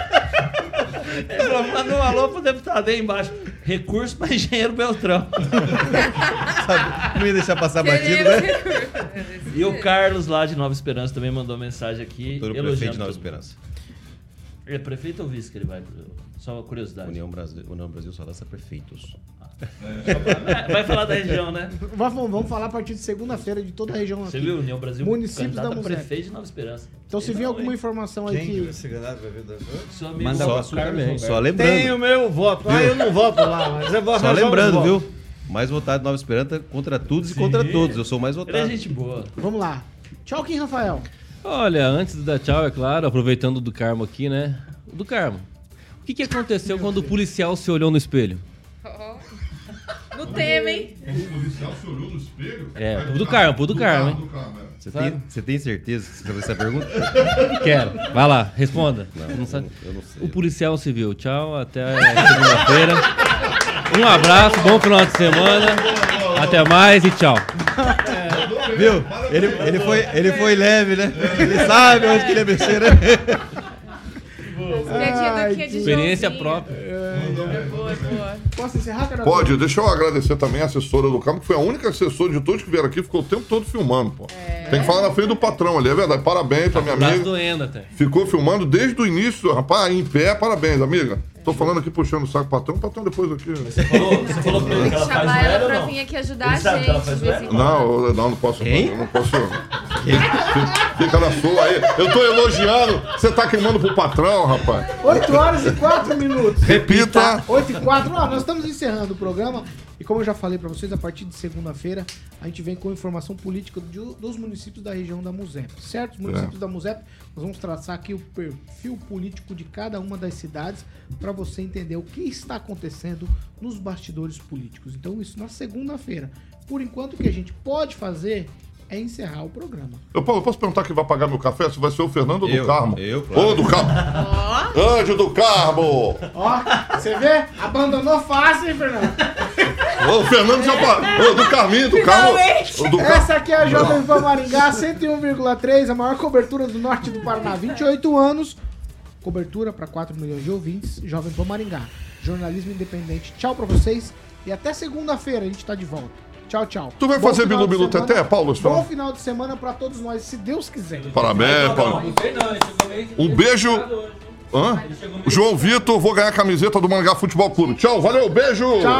Ele falou, mandou um alô pro deputado aí embaixo. Recurso para engenheiro Beltrão. Não ia deixar passar batido, né? E o Carlos lá de Nova Esperança também mandou mensagem aqui. Todo elogiando prefeito de Nova tudo. Esperança. Ele é prefeito ou vice que ele vai? Só uma curiosidade. União Brasil, União Brasil só lança prefeitos. É, Vai falar da região, né? Vamos, vamos falar a partir de segunda-feira de toda a região aqui. Você viu? União Brasil, Municípios da Musec. prefeito de Nova Esperança. Então, se vir alguma informação aí Quem que vai ser candidato? Seu amigo Manda Carlos também. Roberto. Só lembrando. Tem o meu voto. Ah, eu não voto lá, mas eu vou Só lembrando, voto. viu? Mais votado de Nova Esperança contra todos e contra todos. Eu sou o mais Ele é votado. gente boa. Vamos lá. Tchau, Kim Rafael. Olha, antes de dar tchau, é claro, aproveitando do Carmo aqui, né? Do Carmo. O que, que aconteceu quando o policial se olhou no espelho? No tema, hein? O policial se olhou no espelho? É, o do Carmo, o do Carmo, hein? Você tem, você tem certeza que você fez essa pergunta? Quero. Vai lá, responda. Não, Não sabe? eu não sei. O policial civil. Tchau, até segunda-feira. Um abraço, bom final de semana. Até mais e tchau. Viu? Ele, ele, foi, ele foi leve, né? Ele sabe onde que ele ia mexer, né? Experiência própria. É boa, é boa. Posso encerrar, cara? Pode, deixa eu agradecer também a assessora do Carmo, que foi a única assessora de todos que vieram aqui, ficou o tempo todo filmando, pô. Tem que falar na frente do patrão ali, é verdade. Parabéns pra minha amiga. doendo até. Ficou filmando desde o início, rapaz, em pé, parabéns, amiga. Tô falando aqui puxando o saco do patrão, o patrão depois aqui. Você falou, você falou pra ele que ela faz Chamar ela ou pra não? vir aqui ajudar Ele a sabe que ela gente faz de vez em zoeira? quando. Não, eu não, não posso. Quem? Eu não posso. Fica- na sua aí. Eu tô elogiando. Você tá queimando pro patrão, rapaz. 8 horas e 4 minutos. Repita. 8 e 4. Ó, nós estamos encerrando o programa. E como eu já falei pra vocês, a partir de segunda-feira a gente vem com informação política de- dos municípios da região da MUSEP. Certo? Os municípios da MUSEP, nós vamos traçar aqui o perfil político de cada uma das cidades para você entender o que está acontecendo nos bastidores políticos. Então, isso na segunda-feira. Por enquanto, o que a gente pode fazer é encerrar o programa. Eu, Paulo, eu posso perguntar quem vai pagar meu café? Se vai ser o Fernando ou do Eu, Carmo? eu, claro. Ô, do Carmo. Anjo do Carmo. Ó, você vê? Abandonou fácil, hein, Fernando? Ô, o Fernando já parou. Ô, do Carminho, do Carmo. Do Carmo. Essa aqui é a Jovem Pan Maringá, 101,3, a maior cobertura do norte do Paraná, 28 anos. Cobertura para 4 milhões de ouvintes, Jovem Pan Maringá. Jornalismo independente. Tchau pra vocês e até segunda-feira a gente tá de volta. Tchau, tchau. Tu vai Bom fazer Bilu Bilu. Teté, Paulo? Bom final? final de semana pra todos nós, se Deus quiser. Parabéns, Paulo. Um beijo. Hã? O João Vitor, vou ganhar a camiseta do Mangá Futebol Clube. Tchau, valeu, beijo! Tchau.